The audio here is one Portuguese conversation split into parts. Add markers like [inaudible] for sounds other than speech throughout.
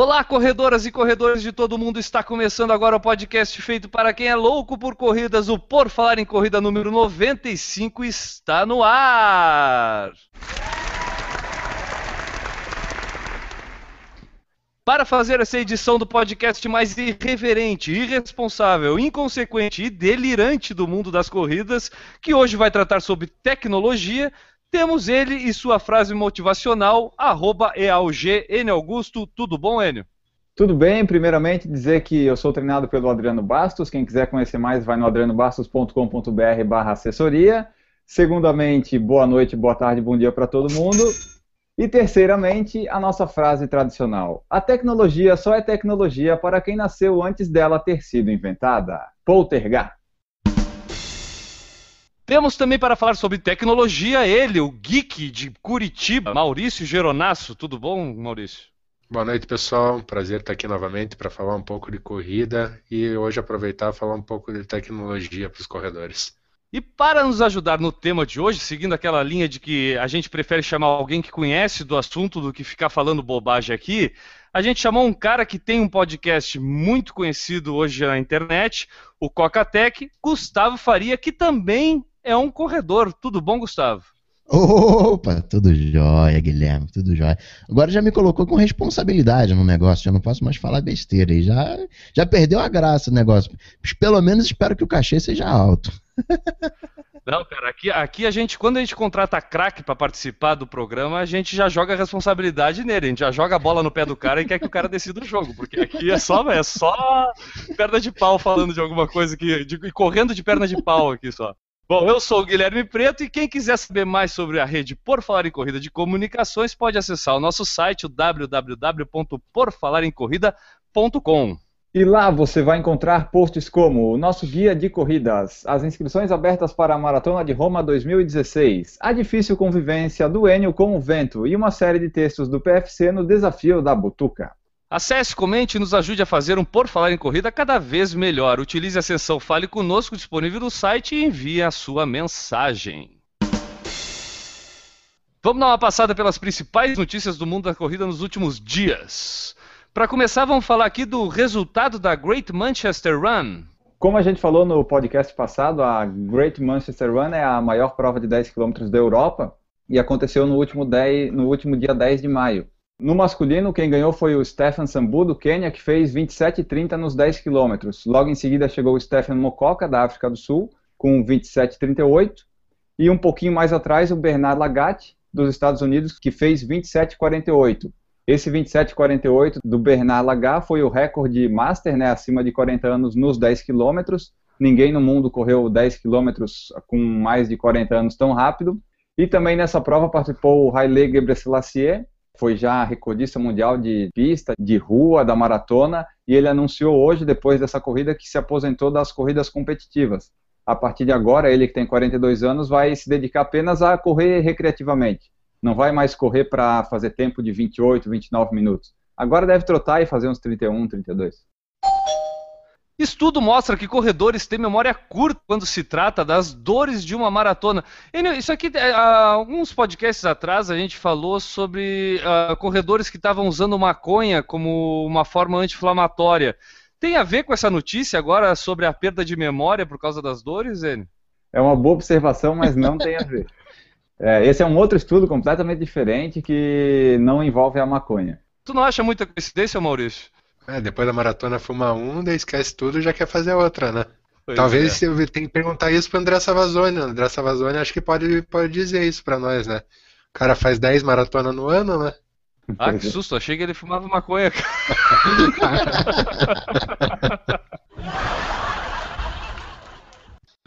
Olá, corredoras e corredores de todo mundo. Está começando agora o podcast feito para quem é louco por corridas. O Por Falar em Corrida número 95 está no ar. Para fazer essa edição do podcast mais irreverente, irresponsável, inconsequente e delirante do mundo das corridas, que hoje vai tratar sobre tecnologia, temos ele e sua frase motivacional, arroba EAUG, Augusto. Tudo bom, Enio? Tudo bem, primeiramente dizer que eu sou treinado pelo Adriano Bastos, quem quiser conhecer mais vai no adrianobastos.com.br barra assessoria. Segundamente, boa noite, boa tarde, bom dia para todo mundo. E terceiramente, a nossa frase tradicional: A tecnologia só é tecnologia para quem nasceu antes dela ter sido inventada. Poltergar. Temos também para falar sobre tecnologia ele, o geek de Curitiba, Maurício Geronasso. Tudo bom, Maurício? Boa noite, pessoal. Prazer estar aqui novamente para falar um pouco de corrida e hoje aproveitar e falar um pouco de tecnologia para os corredores. E para nos ajudar no tema de hoje, seguindo aquela linha de que a gente prefere chamar alguém que conhece do assunto do que ficar falando bobagem aqui, a gente chamou um cara que tem um podcast muito conhecido hoje na internet, o Cocatec, Gustavo Faria, que também é um corredor. Tudo bom, Gustavo? Opa, tudo jóia, Guilherme, tudo jóia. Agora já me colocou com responsabilidade no negócio, já não posso mais falar besteira e já, já perdeu a graça o negócio. Pelo menos espero que o cachê seja alto. Não, cara, aqui, aqui a gente, quando a gente contrata craque para participar do programa, a gente já joga a responsabilidade nele, a gente já joga a bola no pé do cara e quer que o cara decida o jogo, porque aqui é só, é só perna de pau falando de alguma coisa que, de, correndo de perna de pau aqui só. Bom, eu sou o Guilherme Preto e quem quiser saber mais sobre a rede Por Falar em Corrida de Comunicações pode acessar o nosso site, www.porfalaremcorrida.com. E lá você vai encontrar posts como o nosso guia de corridas, as inscrições abertas para a Maratona de Roma 2016, a difícil convivência do Enio com o vento e uma série de textos do PFC no desafio da Butuca. Acesse, comente e nos ajude a fazer um Por Falar em Corrida cada vez melhor. Utilize a seção Fale Conosco disponível no site e envie a sua mensagem. Vamos dar uma passada pelas principais notícias do mundo da corrida nos últimos dias. Para começar, vamos falar aqui do resultado da Great Manchester Run. Como a gente falou no podcast passado, a Great Manchester Run é a maior prova de 10 km da Europa e aconteceu no último, 10, no último dia 10 de maio. No masculino, quem ganhou foi o Stefan Sambu, do Quênia, que fez 27,30 nos 10 quilômetros. Logo em seguida chegou o Stefan Mococa, da África do Sul, com 27,38. E um pouquinho mais atrás, o Bernard Lagat, dos Estados Unidos, que fez 27,48. Esse 27,48 do Bernard Lagat foi o recorde master, né, acima de 40 anos, nos 10 quilômetros. Ninguém no mundo correu 10 quilômetros com mais de 40 anos tão rápido. E também nessa prova participou o Haile Gebrselassie, foi já recordista mundial de pista, de rua, da maratona, e ele anunciou hoje, depois dessa corrida, que se aposentou das corridas competitivas. A partir de agora, ele que tem 42 anos, vai se dedicar apenas a correr recreativamente. Não vai mais correr para fazer tempo de 28, 29 minutos. Agora deve trotar e fazer uns 31, 32. Estudo mostra que corredores têm memória curta quando se trata das dores de uma maratona. Isso aqui, é, há alguns podcasts atrás, a gente falou sobre uh, corredores que estavam usando maconha como uma forma anti-inflamatória. Tem a ver com essa notícia agora sobre a perda de memória por causa das dores, Enio? É uma boa observação, mas não tem a ver. [laughs] É, esse é um outro estudo completamente diferente que não envolve a maconha. Tu não acha muita coincidência, Maurício? É, depois da maratona fuma um, daí esquece tudo e já quer fazer outra, né? Pois Talvez é. eu tenha que perguntar isso pro André Savazone. O André Savazone acho que pode, pode dizer isso pra nós, né? O cara faz 10 maratonas no ano, né? Ah, que susto, achei que ele fumava maconha. [laughs]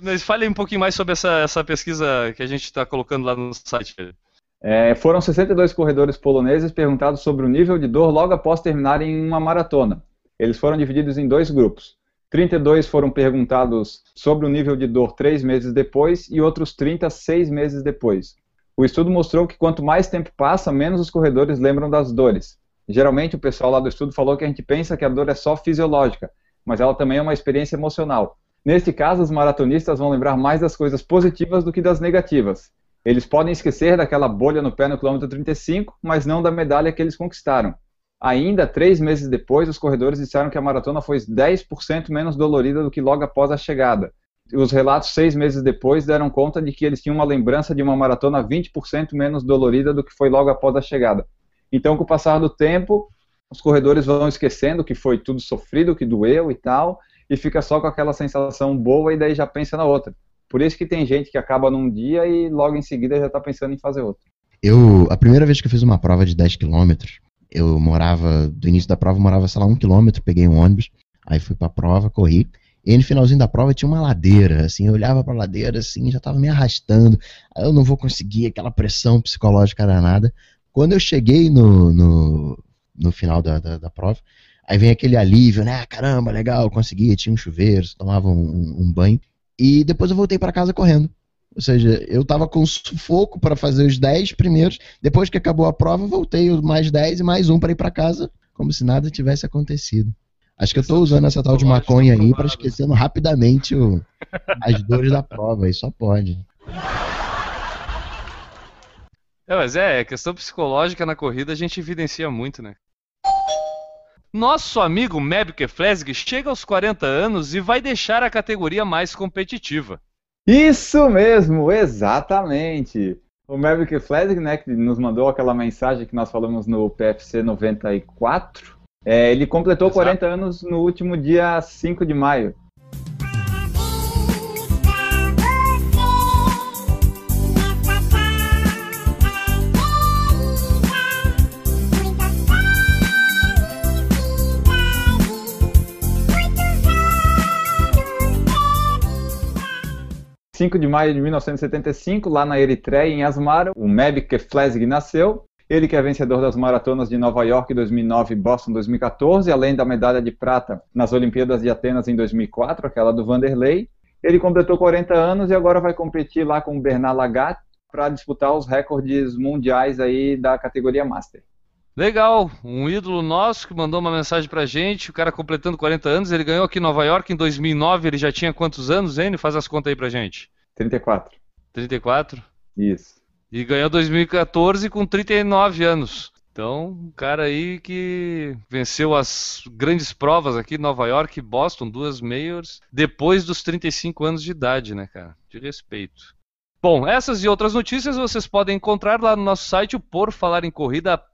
Mas fale um pouquinho mais sobre essa, essa pesquisa que a gente está colocando lá no site. É, foram 62 corredores poloneses perguntados sobre o nível de dor logo após terminarem uma maratona. Eles foram divididos em dois grupos. 32 foram perguntados sobre o nível de dor três meses depois e outros 30 seis meses depois. O estudo mostrou que quanto mais tempo passa, menos os corredores lembram das dores. Geralmente o pessoal lá do estudo falou que a gente pensa que a dor é só fisiológica, mas ela também é uma experiência emocional. Neste caso, os maratonistas vão lembrar mais das coisas positivas do que das negativas. Eles podem esquecer daquela bolha no pé no quilômetro 35, mas não da medalha que eles conquistaram. Ainda três meses depois, os corredores disseram que a maratona foi 10% menos dolorida do que logo após a chegada. Os relatos, seis meses depois, deram conta de que eles tinham uma lembrança de uma maratona 20% menos dolorida do que foi logo após a chegada. Então, com o passar do tempo, os corredores vão esquecendo que foi tudo sofrido, que doeu e tal, e fica só com aquela sensação boa e daí já pensa na outra. Por isso que tem gente que acaba num dia e logo em seguida já está pensando em fazer outro. Eu, a primeira vez que eu fiz uma prova de 10 quilômetros, eu morava, do início da prova, eu morava, sei lá, um quilômetro, peguei um ônibus, aí fui pra prova, corri, e no finalzinho da prova tinha uma ladeira, assim, eu olhava pra ladeira, assim, já tava me arrastando, eu não vou conseguir, aquela pressão psicológica danada. Quando eu cheguei no, no, no final da, da, da prova, Aí vem aquele alívio, né? Caramba, legal, consegui, tinha um chuveiro, tomava um, um banho. E depois eu voltei para casa correndo. Ou seja, eu tava com sufoco para fazer os 10 primeiros. Depois que acabou a prova, voltei mais 10 e mais um para ir para casa, como se nada tivesse acontecido. Acho que eu tô usando essa tal de maconha aí para esquecendo rapidamente o, as dores da prova, aí só pode. É, mas é, questão psicológica na corrida a gente evidencia muito, né? Nosso amigo Mebke Flesg chega aos 40 anos e vai deixar a categoria mais competitiva. Isso mesmo, exatamente. O Maverick Flesg, né, que nos mandou aquela mensagem que nós falamos no PFC 94, é, ele completou Exato. 40 anos no último dia 5 de maio. 5 de maio de 1975, lá na Eritreia, em Asmara, o Meb Keflezig nasceu. Ele que é vencedor das maratonas de Nova York em 2009 e Boston 2014, além da medalha de prata nas Olimpíadas de Atenas em 2004, aquela do Vanderlei. Ele completou 40 anos e agora vai competir lá com o Bernard Lagat para disputar os recordes mundiais aí da categoria Master. Legal, um ídolo nosso que mandou uma mensagem pra gente, o cara completando 40 anos, ele ganhou aqui em Nova York em 2009, ele já tinha quantos anos, hein? Faz as contas aí pra gente. 34. 34? Isso. E ganhou 2014 com 39 anos. Então, um cara aí que venceu as grandes provas aqui em Nova York e Boston, duas majors, depois dos 35 anos de idade, né, cara? De respeito. Bom, essas e outras notícias vocês podem encontrar lá no nosso site, o porfalarencorrida.com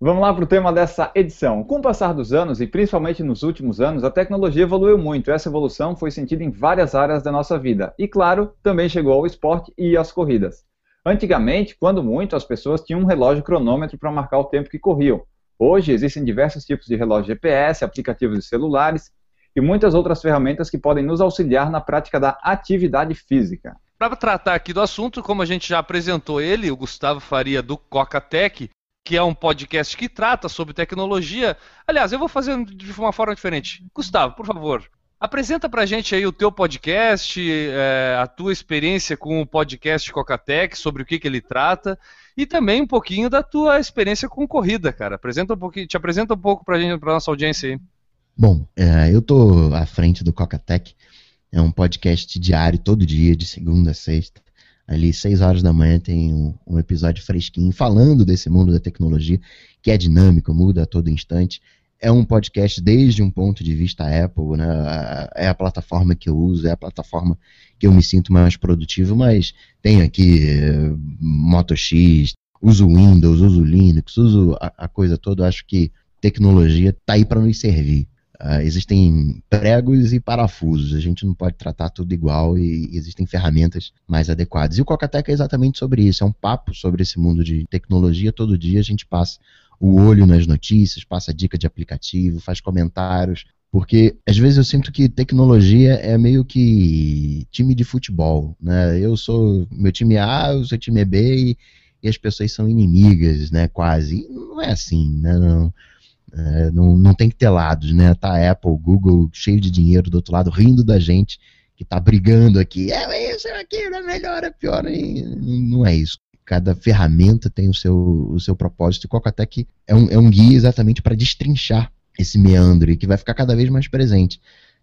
Vamos lá para o tema dessa edição. Com o passar dos anos, e principalmente nos últimos anos, a tecnologia evoluiu muito. Essa evolução foi sentida em várias áreas da nossa vida. E, claro, também chegou ao esporte e às corridas. Antigamente, quando muito, as pessoas tinham um relógio cronômetro para marcar o tempo que corriam. Hoje existem diversos tipos de relógio GPS, aplicativos de celulares e muitas outras ferramentas que podem nos auxiliar na prática da atividade física. Para tratar aqui do assunto, como a gente já apresentou ele, o Gustavo Faria do Coca-Tech, que é um podcast que trata sobre tecnologia. Aliás, eu vou fazer de uma forma diferente. Gustavo, por favor, apresenta para a gente aí o teu podcast, é, a tua experiência com o podcast Coca-Tech, sobre o que, que ele trata, e também um pouquinho da tua experiência com corrida, cara. Apresenta um pouquinho, te apresenta um pouco para a nossa audiência aí. Bom, é, eu estou à frente do Coca-Tech é um podcast diário, todo dia, de segunda a sexta. Ali, seis horas da manhã, tem um, um, episódio fresquinho falando desse mundo da tecnologia, que é dinâmico, muda a todo instante. É um podcast desde um ponto de vista Apple, né? É a plataforma que eu uso, é a plataforma que eu me sinto mais produtivo, mas tem aqui uh, Moto X, uso Windows, uso Linux, uso a, a coisa toda. Acho que tecnologia está aí para nos servir. Uh, existem pregos e parafusos, a gente não pode tratar tudo igual e existem ferramentas mais adequadas. E o Coca-Tech é exatamente sobre isso, é um papo sobre esse mundo de tecnologia. Todo dia a gente passa o olho nas notícias, passa dica de aplicativo, faz comentários, porque às vezes eu sinto que tecnologia é meio que time de futebol, né? Eu sou meu time A, o seu time é B e, e as pessoas são inimigas, né? Quase. E não é assim, né? Não É, não, não tem que ter lados, né? Tá Apple, Google cheio de dinheiro do outro lado, rindo da gente que tá brigando aqui. É isso, é aquilo, é melhor, é pior. E não é isso. Cada ferramenta tem o seu, o seu propósito. E Cocatec é um, é um guia exatamente para destrinchar esse meandro que vai ficar cada vez mais presente.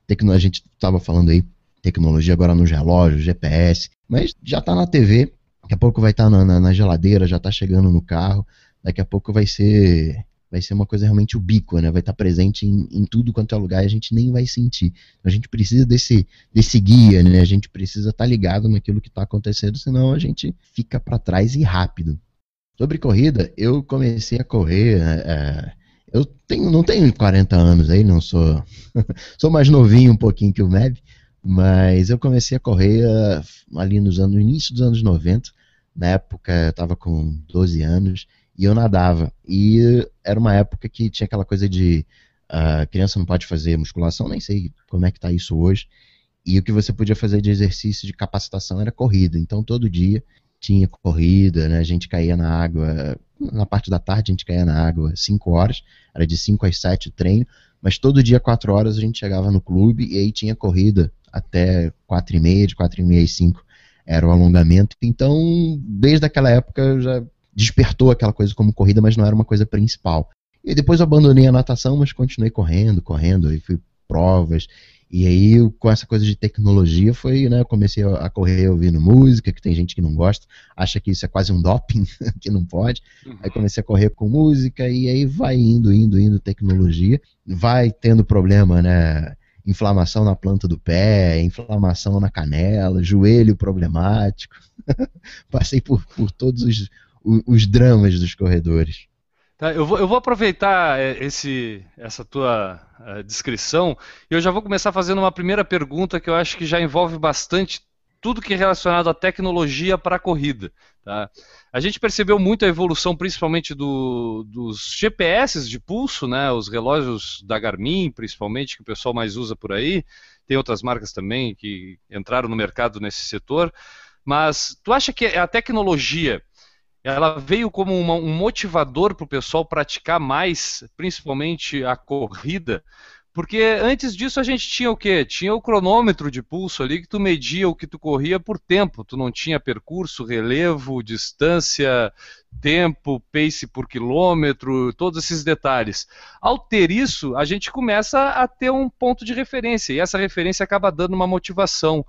Tecno, a gente estava falando aí, tecnologia agora nos relógios, GPS, mas já está na TV, daqui a pouco vai estar tá na, na, na, geladeira, já está chegando no carro, daqui a pouco vai ser vai ser uma coisa realmente ubíqua, né? vai estar tá presente em, em, tudo quanto é lugar e a gente nem vai sentir. A gente precisa desse, desse guia, né? a gente precisa estar tá ligado naquilo que está acontecendo, senão a gente fica para trás e rápido. Sobre corrida, eu comecei a correr é, eu tenho, não tenho 40 anos aí, não sou. [laughs] sou mais novinho um pouquinho que o Meb, mas eu comecei a correr uh, ali nos anos, no início dos anos 90. Na época eu estava com 12 anos e eu nadava. E era uma época que tinha aquela coisa de uh, criança não pode fazer musculação, nem sei como é que está isso hoje. E o que você podia fazer de exercício de capacitação era corrida. Então todo dia tinha corrida, né? A gente caía na água, na parte da tarde a gente caía na água 5 horas, era de 5 às 7 o treino, mas todo dia 4 horas a gente chegava no clube e aí tinha corrida até 4 e meia, de 4 e meia às 5 era o alongamento. Então, desde aquela época já despertou aquela coisa como corrida, mas não era uma coisa principal. E depois eu abandonei a natação, mas continuei correndo, correndo, e fui provas, e aí, com essa coisa de tecnologia, foi, né? Eu comecei a correr ouvindo música, que tem gente que não gosta, acha que isso é quase um doping, [laughs] que não pode. Uhum. Aí comecei a correr com música, e aí vai indo, indo, indo tecnologia. Vai tendo problema, né? Inflamação na planta do pé, inflamação na canela, joelho problemático. [laughs] Passei por, por todos os, os, dramas dos corredores. Tá, eu, vou, eu vou aproveitar é, esse, essa tua uh, descrição e eu já vou começar fazendo uma primeira pergunta que eu acho que já envolve bastante tudo que é relacionado à tecnologia para a corrida. Tá? A gente percebeu muito a evolução, principalmente do, dos GPS de pulso, né, os relógios da Garmin, principalmente, que o pessoal mais usa por aí. Tem outras marcas também que entraram no mercado nesse setor. Mas tu acha que a tecnologia ela veio como uma, um motivador para o pessoal praticar mais, principalmente a corrida, porque antes disso a gente tinha o quê? Tinha o cronômetro de pulso ali que tu media o que tu corria por tempo. Tu não tinha percurso, relevo, distância, tempo, pace por quilômetro, todos esses detalhes. Ao ter isso, a gente começa a ter um ponto de referência e essa referência acaba dando uma motivação.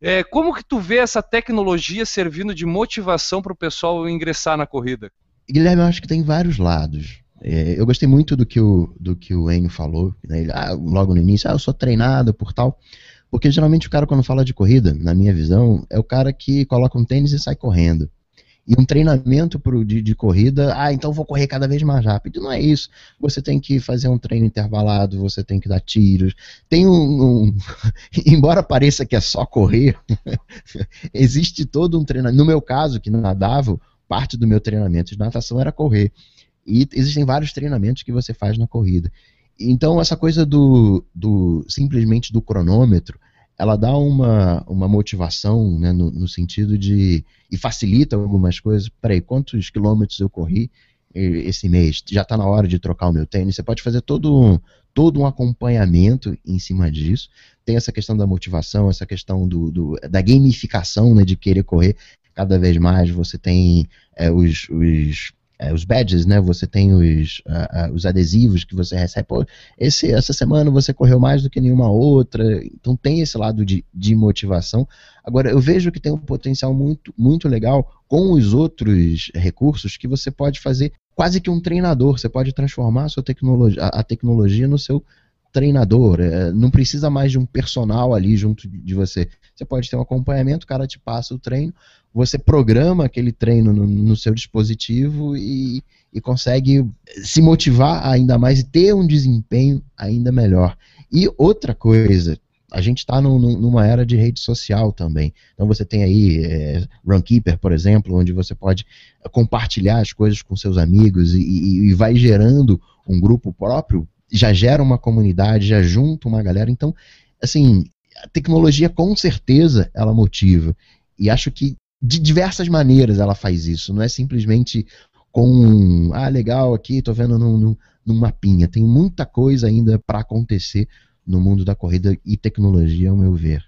É, como que tu vê essa tecnologia servindo de motivação para o pessoal ingressar na corrida? Guilherme, eu acho que tem vários lados. É, eu gostei muito do que o, do que o Enio falou, né? Ele, ah, logo no início, ah, eu sou treinado por tal. Porque geralmente o cara, quando fala de corrida, na minha visão, é o cara que coloca um tênis e sai correndo e um treinamento pro, de, de, corrida, ah, então vou correr cada vez mais rápido. Não é isso. Você tem que fazer um treino intervalado, você tem que dar tiros. Tem um. um [laughs] embora pareça que é só correr, [laughs] existe todo um treinamento. No meu caso, que nadava, parte do meu treinamento de natação era correr. E existem vários treinamentos que você faz na corrida. Então, essa coisa do, do simplesmente do cronômetro ela dá uma, uma motivação né, no, no, sentido de. e facilita algumas coisas. Peraí, quantos quilômetros eu corri esse mês? Já está na hora de trocar o meu tênis. Você pode fazer todo um, todo um acompanhamento em cima disso. Tem essa questão da motivação, essa questão do, do da gamificação né, de querer correr cada vez mais. Você tem é, os, os é, os badges, né? Você tem os, uh, uh, os adesivos que você recebe. Pô, esse, essa semana você correu mais do que nenhuma outra. Então tem esse lado de, de motivação. Agora, eu vejo que tem um potencial muito, muito legal com os outros recursos que você pode fazer quase que um treinador. Você pode transformar a, tecnologia, a tecnologia no seu treinador. É, não precisa mais de um personal ali junto de você. Você pode ter um acompanhamento, o cara te passa o treino, você programa aquele treino no, no seu dispositivo e, e, consegue se motivar ainda mais e ter um desempenho ainda melhor. E outra coisa, a gente está numa era de rede social também. Então você tem aí é, Runkeeper, por exemplo, onde você pode compartilhar as coisas com seus amigos e, e, e vai gerando um grupo próprio já gera uma comunidade, já junta uma galera. Então, assim, a tecnologia com certeza ela motiva. E acho que de diversas maneiras ela faz isso. Não é simplesmente com, ah, legal, aqui, tô vendo no, no, num mapinha. Tem muita coisa ainda para acontecer no mundo da corrida e tecnologia, ao meu ver.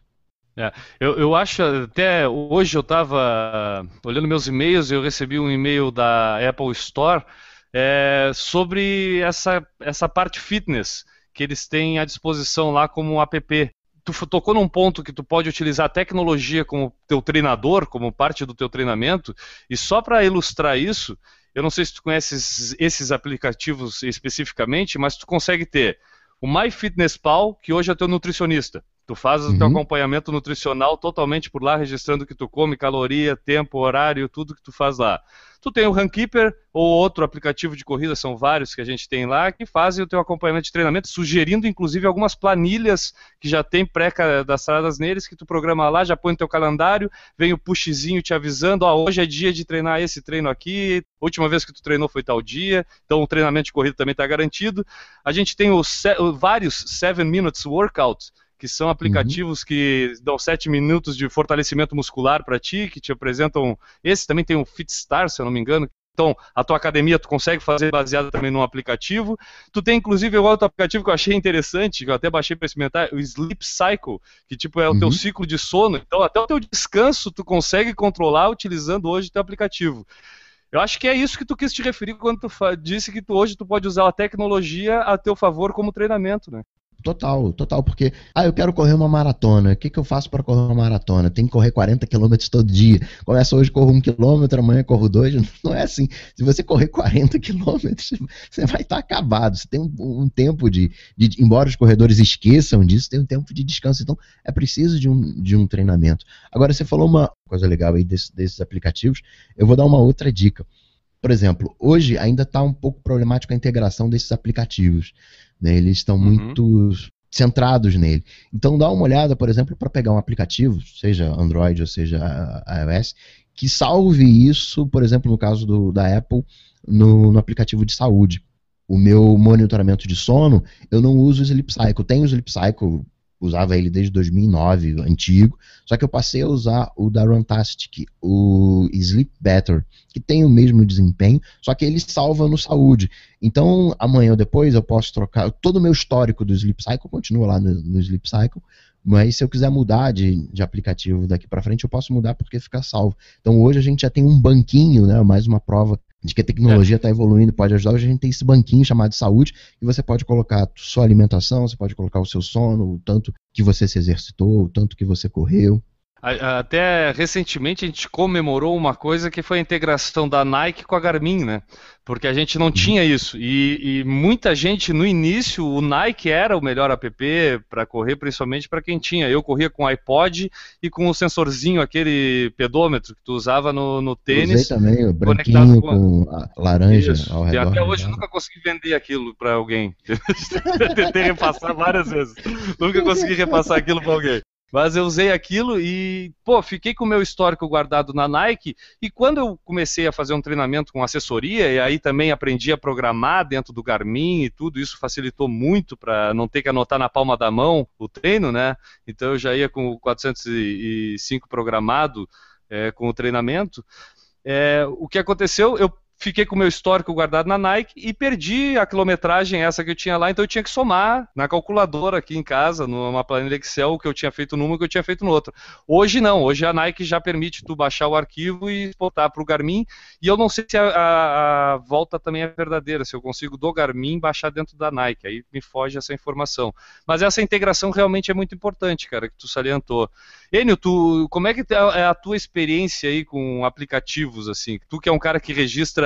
É, eu, eu acho até hoje eu estava olhando meus e-mails e eu recebi um e-mail da Apple Store é, sobre essa, essa parte fitness que eles têm à disposição lá como um app. Tu tocou num ponto que tu pode utilizar a tecnologia como teu treinador, como parte do teu treinamento, e só para ilustrar isso, eu não sei se tu conheces esses aplicativos especificamente, mas tu consegue ter o MyFitnessPal, que hoje é teu nutricionista. Tu fazes uhum. o teu uhum. acompanhamento nutricional totalmente por lá, registrando o que tu come, caloria, tempo, horário, tudo que tu faz lá. Tu tem o Runkeeper ou outro aplicativo de corrida, são vários que a gente tem lá, que fazem o teu acompanhamento de treinamento, sugerindo inclusive algumas planilhas que já tem pré-cadastradas neles, que tu programa lá, já põe no teu calendário, vem o pushzinho te avisando, ó, hoje é dia de treinar esse treino aqui, última vez que tu treinou foi tal dia, então o treinamento de corrida também está garantido. A gente tem os vários 7 Minutes Workouts, que são aplicativos uhum. que dão 7 minutos de fortalecimento muscular para ti, que te apresentam. Esse também tem o FitStar, se eu não me engano. Então, a tua academia tu consegue fazer baseada também num aplicativo. Tu tem inclusive outro aplicativo que eu achei interessante, que eu até baixei para experimentar, o Sleep Cycle, que tipo é o uhum. teu ciclo de sono. Então, até o teu descanso tu consegue controlar utilizando hoje o teu aplicativo. Eu acho que é isso que tu quis te referir quando tu disse que tu, hoje tu pode usar a tecnologia a teu favor como treinamento, né? Total, total, porque, ah, eu quero correr uma maratona, o que, que eu faço para correr uma maratona? Tem que correr 40 quilômetros todo dia. Começa hoje, corro um quilômetro, amanhã corro dois. [laughs] Não é assim. Se você correr 40 quilômetros, [laughs] você vai estar tá acabado. Você tem um, um tempo de, de, embora os corredores esqueçam disso, tem um tempo de descanso. Então, é preciso de um, de um treinamento. Agora, você falou uma coisa legal aí desse, desses aplicativos, eu vou dar uma outra dica. Por exemplo, hoje ainda está um pouco problemático a integração desses aplicativos. Né? Eles estão uhum. muito centrados nele. Então dá uma olhada, por exemplo, para pegar um aplicativo, seja Android ou seja iOS, que salve isso, por exemplo, no caso do, da Apple, no, no aplicativo de saúde. O meu monitoramento de sono, eu não uso o Sleep Cycle. Tenho o Sleep Cycle usava ele desde 2009, antigo, só que eu passei a usar o da Runtastic, o Sleep Better, que tem o mesmo desempenho, só que ele salva no saúde. Então, amanhã ou depois eu posso trocar, todo o meu histórico do Sleep Cycle continua lá no, no Sleep Cycle, mas se eu quiser mudar de, de aplicativo daqui para frente, eu posso mudar porque fica salvo. Então hoje a gente já tem um banquinho, né, mais uma prova de que a tecnologia está é. evoluindo, pode ajudar. Hoje a gente tem esse banquinho chamado de saúde e você pode colocar sua alimentação, você pode colocar o seu sono, o tanto que você se exercitou, o tanto que você correu. Até recentemente a gente comemorou uma coisa que foi a integração da Nike com a Garmin, né? Porque a gente não uhum. tinha isso. E, e muita gente, no início, o Nike era o melhor app para correr, principalmente para quem tinha. Eu corria com o iPod e com o sensorzinho, aquele pedômetro que tu usava no, no tênis. Usei também, o branquinho com, com a laranja isso. ao redor. E até hoje nunca consegui vender aquilo para alguém. [laughs] Tentei repassar várias vezes. Nunca consegui repassar aquilo para alguém. Mas eu usei aquilo e, pô, fiquei com o meu histórico guardado na Nike. E quando eu comecei a fazer um treinamento com assessoria, e aí também aprendi a programar dentro do Garmin e tudo, isso facilitou muito para não ter que anotar na palma da mão o treino, né? Então eu já ia com o 405 programado é, com o treinamento. É, o que aconteceu, eu fiquei com o meu histórico guardado na Nike e perdi a quilometragem essa que eu tinha lá, então eu tinha que somar na calculadora aqui em casa, numa planilha Excel, o que eu tinha feito numa e o que eu tinha feito no outro. Hoje não, hoje a Nike já permite tu baixar o arquivo e exportar para o Garmin, e eu não sei se a, a, a, volta também é verdadeira, se eu consigo do Garmin baixar dentro da Nike, aí me foge essa informação. Mas essa integração realmente é muito importante, cara, que tu salientou. Enio, tu, como é que é a tua experiência aí com aplicativos, assim? Tu que é um cara que registra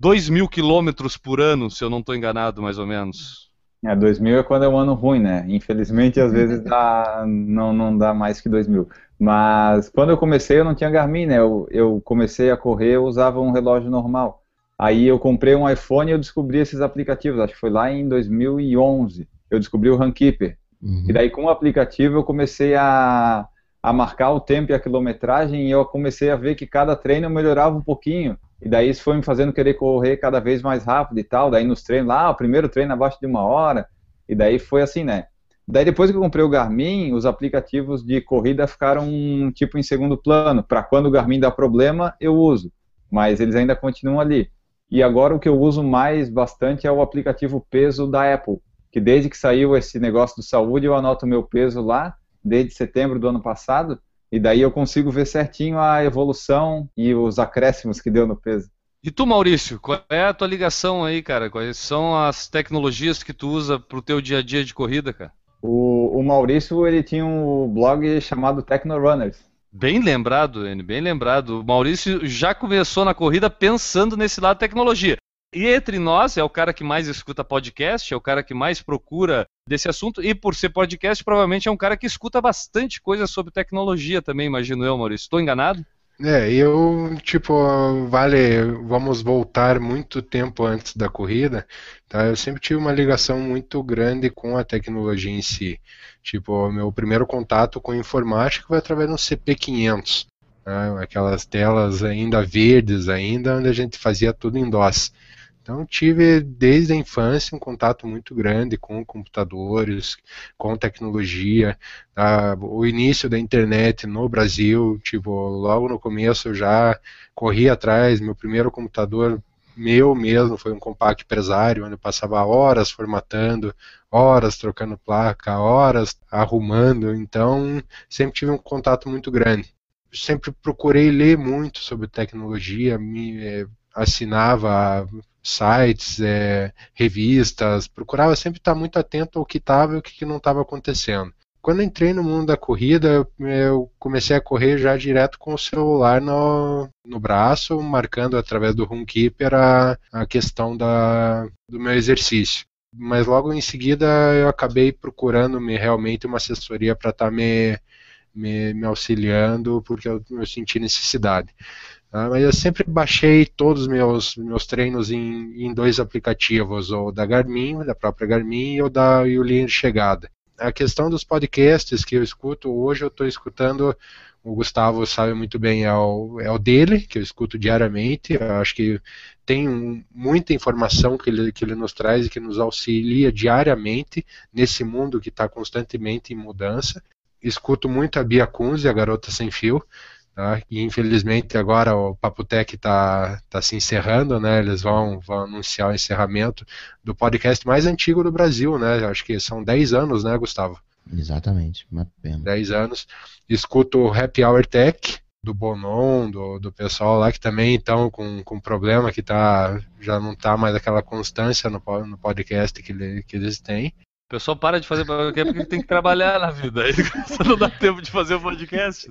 2 mil quilômetros por ano, se eu não estou enganado, mais ou menos. É, 2 mil é quando é um ano ruim, né? Infelizmente, às vezes dá, não, não dá mais que 2 mil. Mas quando eu comecei, eu não tinha Garmin, né? Eu, eu comecei a correr, eu usava um relógio normal. Aí eu comprei um iPhone e eu descobri esses aplicativos. Acho que foi lá em 2011. Eu descobri o Runkeeper. Uhum. E daí, com o aplicativo, eu comecei a a marcar o tempo e a quilometragem e eu comecei a ver que cada treino eu melhorava um pouquinho. E daí isso foi me fazendo querer correr cada vez mais rápido e tal. Daí nos treinos, lá, o primeiro treino abaixo de uma hora. E daí foi assim, né? Daí depois que eu comprei o Garmin, os aplicativos de corrida ficaram tipo em segundo plano. Para quando o Garmin dá problema, eu uso. Mas eles ainda continuam ali. E agora o que eu uso mais bastante é o aplicativo peso da Apple, que desde que saiu esse negócio do saúde eu anoto meu peso lá, desde setembro do ano passado, e daí eu consigo ver certinho a evolução e os acréscimos que deu no peso. E tu, Maurício, qual é a tua ligação aí, cara? Quais são as tecnologias que tu usa pro teu dia a dia de corrida, cara? O, o Maurício, ele tinha um blog chamado Technorunners. Bem lembrado, N, bem lembrado. O Maurício já começou na corrida pensando nesse lado da tecnologia. E entre nós, é o cara que mais escuta podcast, é o cara que mais procura desse assunto, e por ser podcast, provavelmente é um cara que escuta bastante coisa sobre tecnologia também, imagino eu, Maurício. Estou enganado? É, eu, tipo, vale, vamos voltar muito tempo antes da corrida, tá? Eu sempre tive uma ligação muito grande com a tecnologia em si. Tipo, meu primeiro contato com informática foi através do CP500, né? aquelas telas ainda verdes ainda, onde a gente fazia tudo em DOS. Então tive desde a infância um contato muito grande com computadores, com tecnologia, tá? o início da internet no Brasil, tipo, logo no começo eu já corri atrás, meu primeiro computador meu mesmo foi um compact empresário, onde eu passava horas formatando, horas trocando placa, horas arrumando, então sempre tive um contato muito grande. Sempre procurei ler muito sobre tecnologia, me eh, assinava sites, é, revistas, procurava sempre estar muito atento ao que estava e o que não estava acontecendo. Quando entrei no mundo da corrida, eu comecei a correr já direto com o celular no, no braço, marcando através do Runkeeper a, a questão da, do meu exercício. Mas logo em seguida eu acabei procurando me, realmente uma assessoria para estar tá me, me, me, auxiliando, porque eu, eu senti necessidade. Ah, mas eu sempre baixei todos os meus, meus treinos em, em dois aplicativos, ou da Garmin, da própria Garmin, ou da Linha de Chegada. A questão dos podcasts que eu escuto, hoje eu estou escutando, o Gustavo sabe muito bem, é o, é o dele, que eu escuto diariamente. Eu acho que tem um, muita informação que ele, que ele nos traz e que nos auxilia diariamente nesse mundo que está constantemente em mudança. Escuto muito a Bia Kunze, a Garota Sem Fio, Tá? E infelizmente agora o Papotec está tá se encerrando, né? Eles vão, vão anunciar o encerramento do podcast mais antigo do Brasil, né? Acho que são 10 anos, né, Gustavo? Exatamente, uma pena. 10 anos. Escuto o Happy Hour Tech, do Bonon, do, do pessoal lá que também estão com, com problema, que tá, já não está mais aquela constância no, no podcast que, ele, que eles têm. O pessoal para de fazer podcast porque tem que trabalhar na vida. [laughs] Aí não dá tempo de fazer o podcast.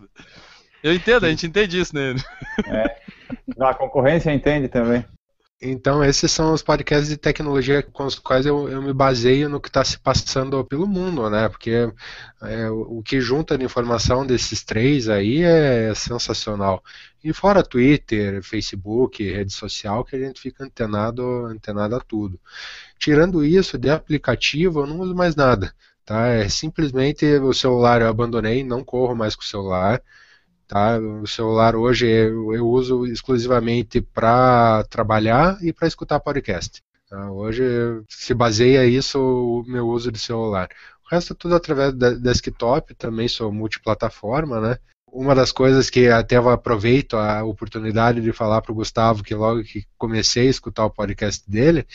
Eu entendo, a gente entende isso, né? [laughs] É. A concorrência entende também. Então, esses são os podcasts de tecnologia com os quais eu, eu me baseio no que está se passando pelo mundo, né? Porque é, o, que junta de informação desses três aí é sensacional. E fora Twitter, Facebook, rede social, que a gente fica antenado, antenado a tudo. Tirando isso, de aplicativo, eu não uso mais nada. Tá? É simplesmente o celular eu abandonei, não corro mais com o celular. Tá? O celular hoje eu, eu uso exclusivamente para trabalhar e para escutar podcast. Tá? Hoje se baseia isso o meu uso de celular. O resto é tudo através da desktop, também sou multiplataforma, né? Uma das coisas que até eu aproveito a oportunidade de falar para o Gustavo, que logo que comecei a escutar o podcast dele,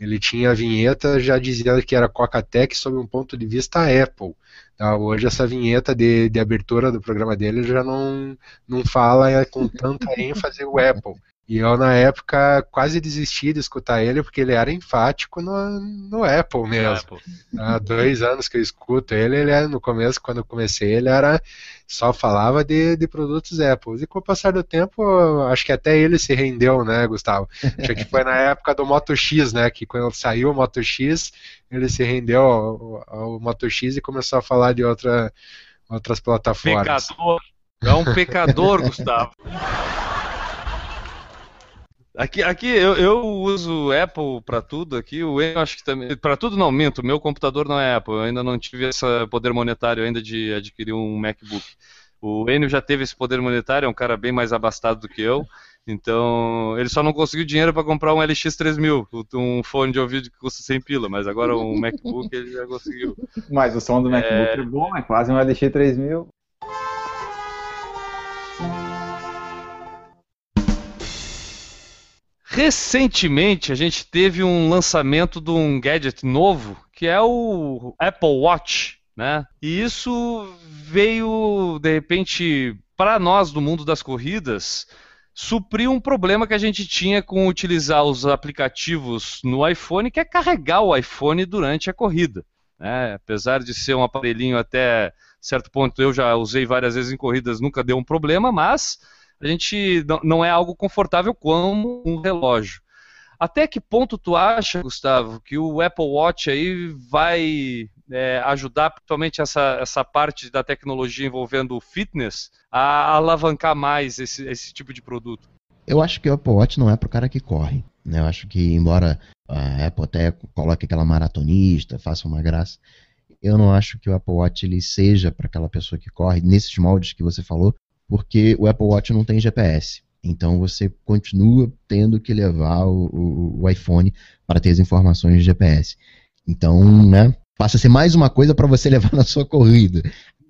ele tinha a vinheta já dizendo que era Coca-Tech sob um ponto de vista Apple. Tá? Hoje essa vinheta de, de abertura do programa dele já não, não fala com tanta [laughs] ênfase o Apple. E eu, na época, quase desisti de escutar ele, porque ele era enfático no, no Apple mesmo. Apple. Há dois anos que eu escuto ele, ele era, no começo, quando eu comecei, ele era só falava de, de produtos Apple. E com o passar do tempo, acho que até ele se rendeu, né, Gustavo? Acho que foi na época do Moto X, né, que quando saiu o Moto X, ele se rendeu ao, ao Moto X e começou a falar de outra, outras plataformas. Pecador. É um pecador, Gustavo. [laughs] Aqui, aqui eu, eu uso Apple para tudo aqui. O Enio acho que também. Para tudo não, minto. Meu computador não é Apple. Eu ainda não tive esse poder monetário ainda de adquirir um MacBook. O Enio já teve esse poder monetário, é um cara bem mais abastado do que eu. Então, ele só não conseguiu dinheiro para comprar um LX3000, um fone de ouvido que custa 100 pila, mas agora um MacBook ele já conseguiu. Mas o som do MacBook é, é bom, é quase um LX3000. Recentemente a gente teve um lançamento de um gadget novo que é o Apple Watch, né? E isso veio de repente para nós do mundo das corridas suprir um problema que a gente tinha com utilizar os aplicativos no iPhone, que é carregar o iPhone durante a corrida. Né? Apesar de ser um aparelhinho até certo ponto, eu já usei várias vezes em corridas, nunca deu um problema, mas a gente não é algo confortável como um relógio. Até que ponto tu acha, Gustavo, que o Apple Watch aí vai é, ajudar principalmente essa, essa parte da tecnologia envolvendo o fitness a alavancar mais esse, esse tipo de produto? Eu acho que o Apple Watch não é para o cara que corre. Né? Eu acho que, embora a Apple até coloque aquela maratonista, faça uma graça, eu não acho que o Apple Watch ele seja para aquela pessoa que corre, nesses moldes que você falou, porque o Apple Watch não tem GPS. Então você continua tendo que levar o, o, o iPhone para ter as informações de GPS. Então, né, passa a ser mais uma coisa para você [laughs] levar na sua corrida.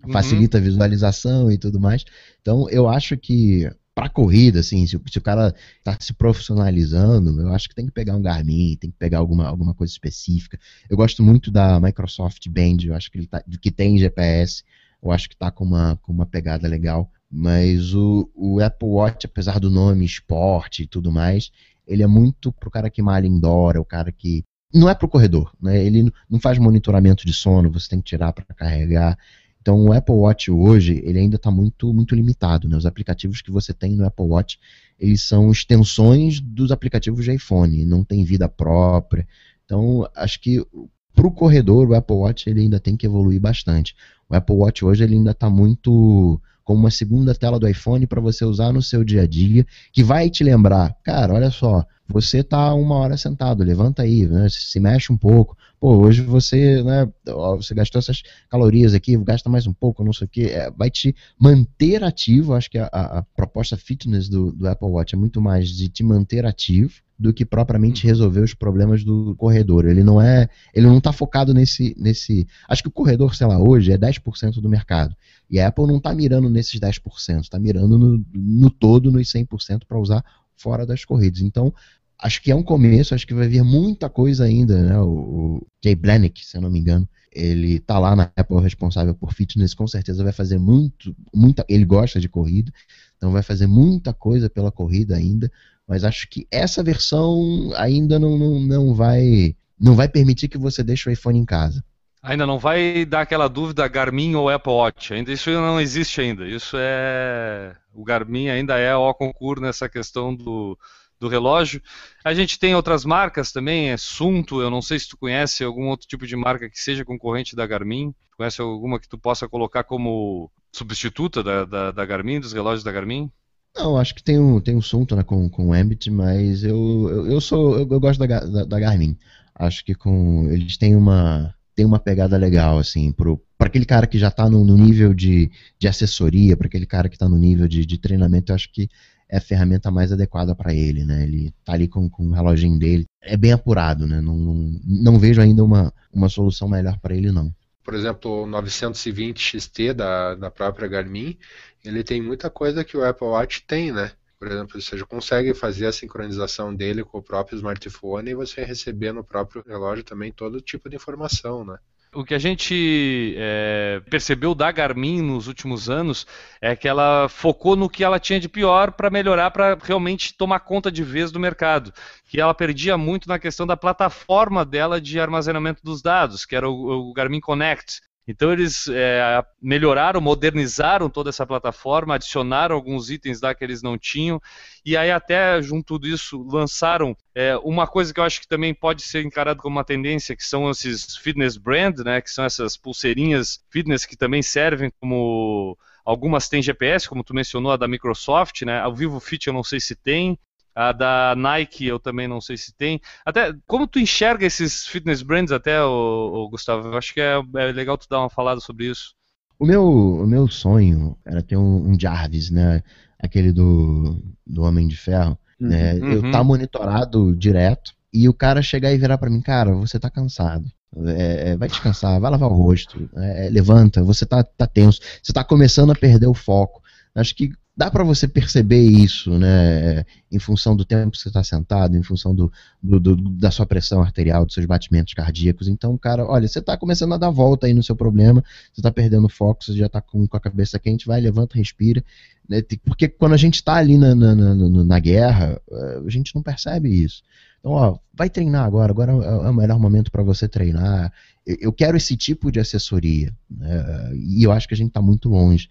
Uhum. Facilita a visualização e tudo mais. Então, eu acho que para corrida, assim, se, se, o cara está se profissionalizando, eu acho que tem que pegar um Garmin, tem que pegar alguma, alguma coisa específica. Eu gosto muito da Microsoft Band, eu acho que ele tá, que tem GPS, eu acho que está com uma, com uma pegada legal. Mas o, o Apple Watch, apesar do nome esporte e tudo mais, ele é muito pro cara que malha indoor, é o cara que. Não é pro corredor, né? Ele não faz monitoramento de sono, você tem que tirar para carregar. Então o Apple Watch hoje, ele ainda está muito, muito limitado. Né? Os aplicativos que você tem no Apple Watch, eles são extensões dos aplicativos de iPhone, não tem vida própria. Então acho que para o corredor, o Apple Watch ele ainda tem que evoluir bastante. O Apple Watch hoje ele ainda está muito como uma segunda tela do iPhone para você usar no seu dia a dia, que vai te lembrar, cara, olha só, você está uma hora sentado, levanta aí, né, se mexe um pouco. Pô, hoje você, né, você gastou essas calorias aqui, gasta mais um pouco, não sei o que, é, vai te manter ativo. Acho que a, a proposta fitness do, do Apple Watch é muito mais de te manter ativo do que propriamente resolver os problemas do corredor. Ele não é, ele não está focado nesse, nesse. Acho que o corredor, sei lá, hoje é 10% do mercado. E a Apple não está mirando nesses 10%, está mirando no, no todo, nos 100% para usar fora das corridas. Então, acho que é um começo, acho que vai vir muita coisa ainda, né? O, o Jay Blanick, se eu não me engano, ele tá lá na Apple responsável por fitness, com certeza vai fazer muito, muita, ele gosta de corrida, então vai fazer muita coisa pela corrida ainda. Mas acho que essa versão ainda não, não, não vai não vai permitir que você deixe o iPhone em casa. Ainda não vai dar aquela dúvida Garmin ou Apple Watch. Ainda isso não existe ainda. Isso é o Garmin ainda é o concurso nessa questão do, do relógio. A gente tem outras marcas também, é Sunto, eu não sei se tu conhece algum outro tipo de marca que seja concorrente da Garmin. Conhece alguma que tu possa colocar como substituta da, da, da Garmin, dos relógios da Garmin? Não, acho que tem um, tem um Sunto né, com, com o Ambit, mas eu, eu, eu sou eu, eu gosto da, da, da, Garmin. Acho que com eles têm uma tem uma pegada legal assim para aquele cara que já está no, no, nível de, de assessoria, para aquele cara que está no nível de, de treinamento, eu acho que é a ferramenta mais adequada para ele, né? Ele tá ali com, com o reloginho dele, é bem apurado, né? Não, não, não vejo ainda uma, uma solução melhor para ele não por exemplo, o 920 XT da, da própria Garmin, ele tem muita coisa que o Apple Watch tem, né? Por exemplo, você já consegue fazer a sincronização dele com o próprio smartphone e você receber no próprio relógio também todo tipo de informação, né? O que a gente é, percebeu da Garmin nos últimos anos é que ela focou no que ela tinha de pior para melhorar, para realmente tomar conta de vez do mercado. Que ela perdia muito na questão da plataforma dela de armazenamento dos dados, que era o, o Garmin Connect. Então eles é, melhoraram, modernizaram toda essa plataforma, adicionaram alguns itens lá que eles não tinham, e aí até junto disso lançaram é, uma coisa que eu acho que também pode ser encarado como uma tendência, que são esses fitness brand, né, que são essas pulseirinhas fitness que também servem como algumas têm GPS, como tu mencionou a da Microsoft, né? Ao Vivo Fit eu não sei se tem, a da Nike eu também não sei se tem. Até como tu enxerga esses fitness brands até, o, Gustavo? Eu acho que é, é, legal tu dar uma falada sobre isso. O meu, o meu sonho era ter um, um Jarvis, né? Aquele do, do Homem de Ferro. Uhum. Né? Eu tá monitorado direto e o cara chegar e virar para mim, cara, você tá cansado. É, é, vai descansar, vai lavar o rosto, é, é, levanta, você tá, tá tenso, você tá começando a perder o foco. Acho que dá para você perceber isso, né? Em função do tempo que você está sentado, em função do, do, do, da sua pressão arterial, dos seus batimentos cardíacos. Então, cara, olha, você está começando a dar volta aí no seu problema, você está perdendo foco, você já está com, com, a cabeça quente, vai, levanta, respira. Né? Porque quando a gente está ali na, na, na, na guerra, eh, a gente não percebe isso. Então, ó, vai treinar agora, agora é o melhor momento para você treinar. Eu quero esse tipo de assessoria. Né? E eu acho que a gente está muito longe.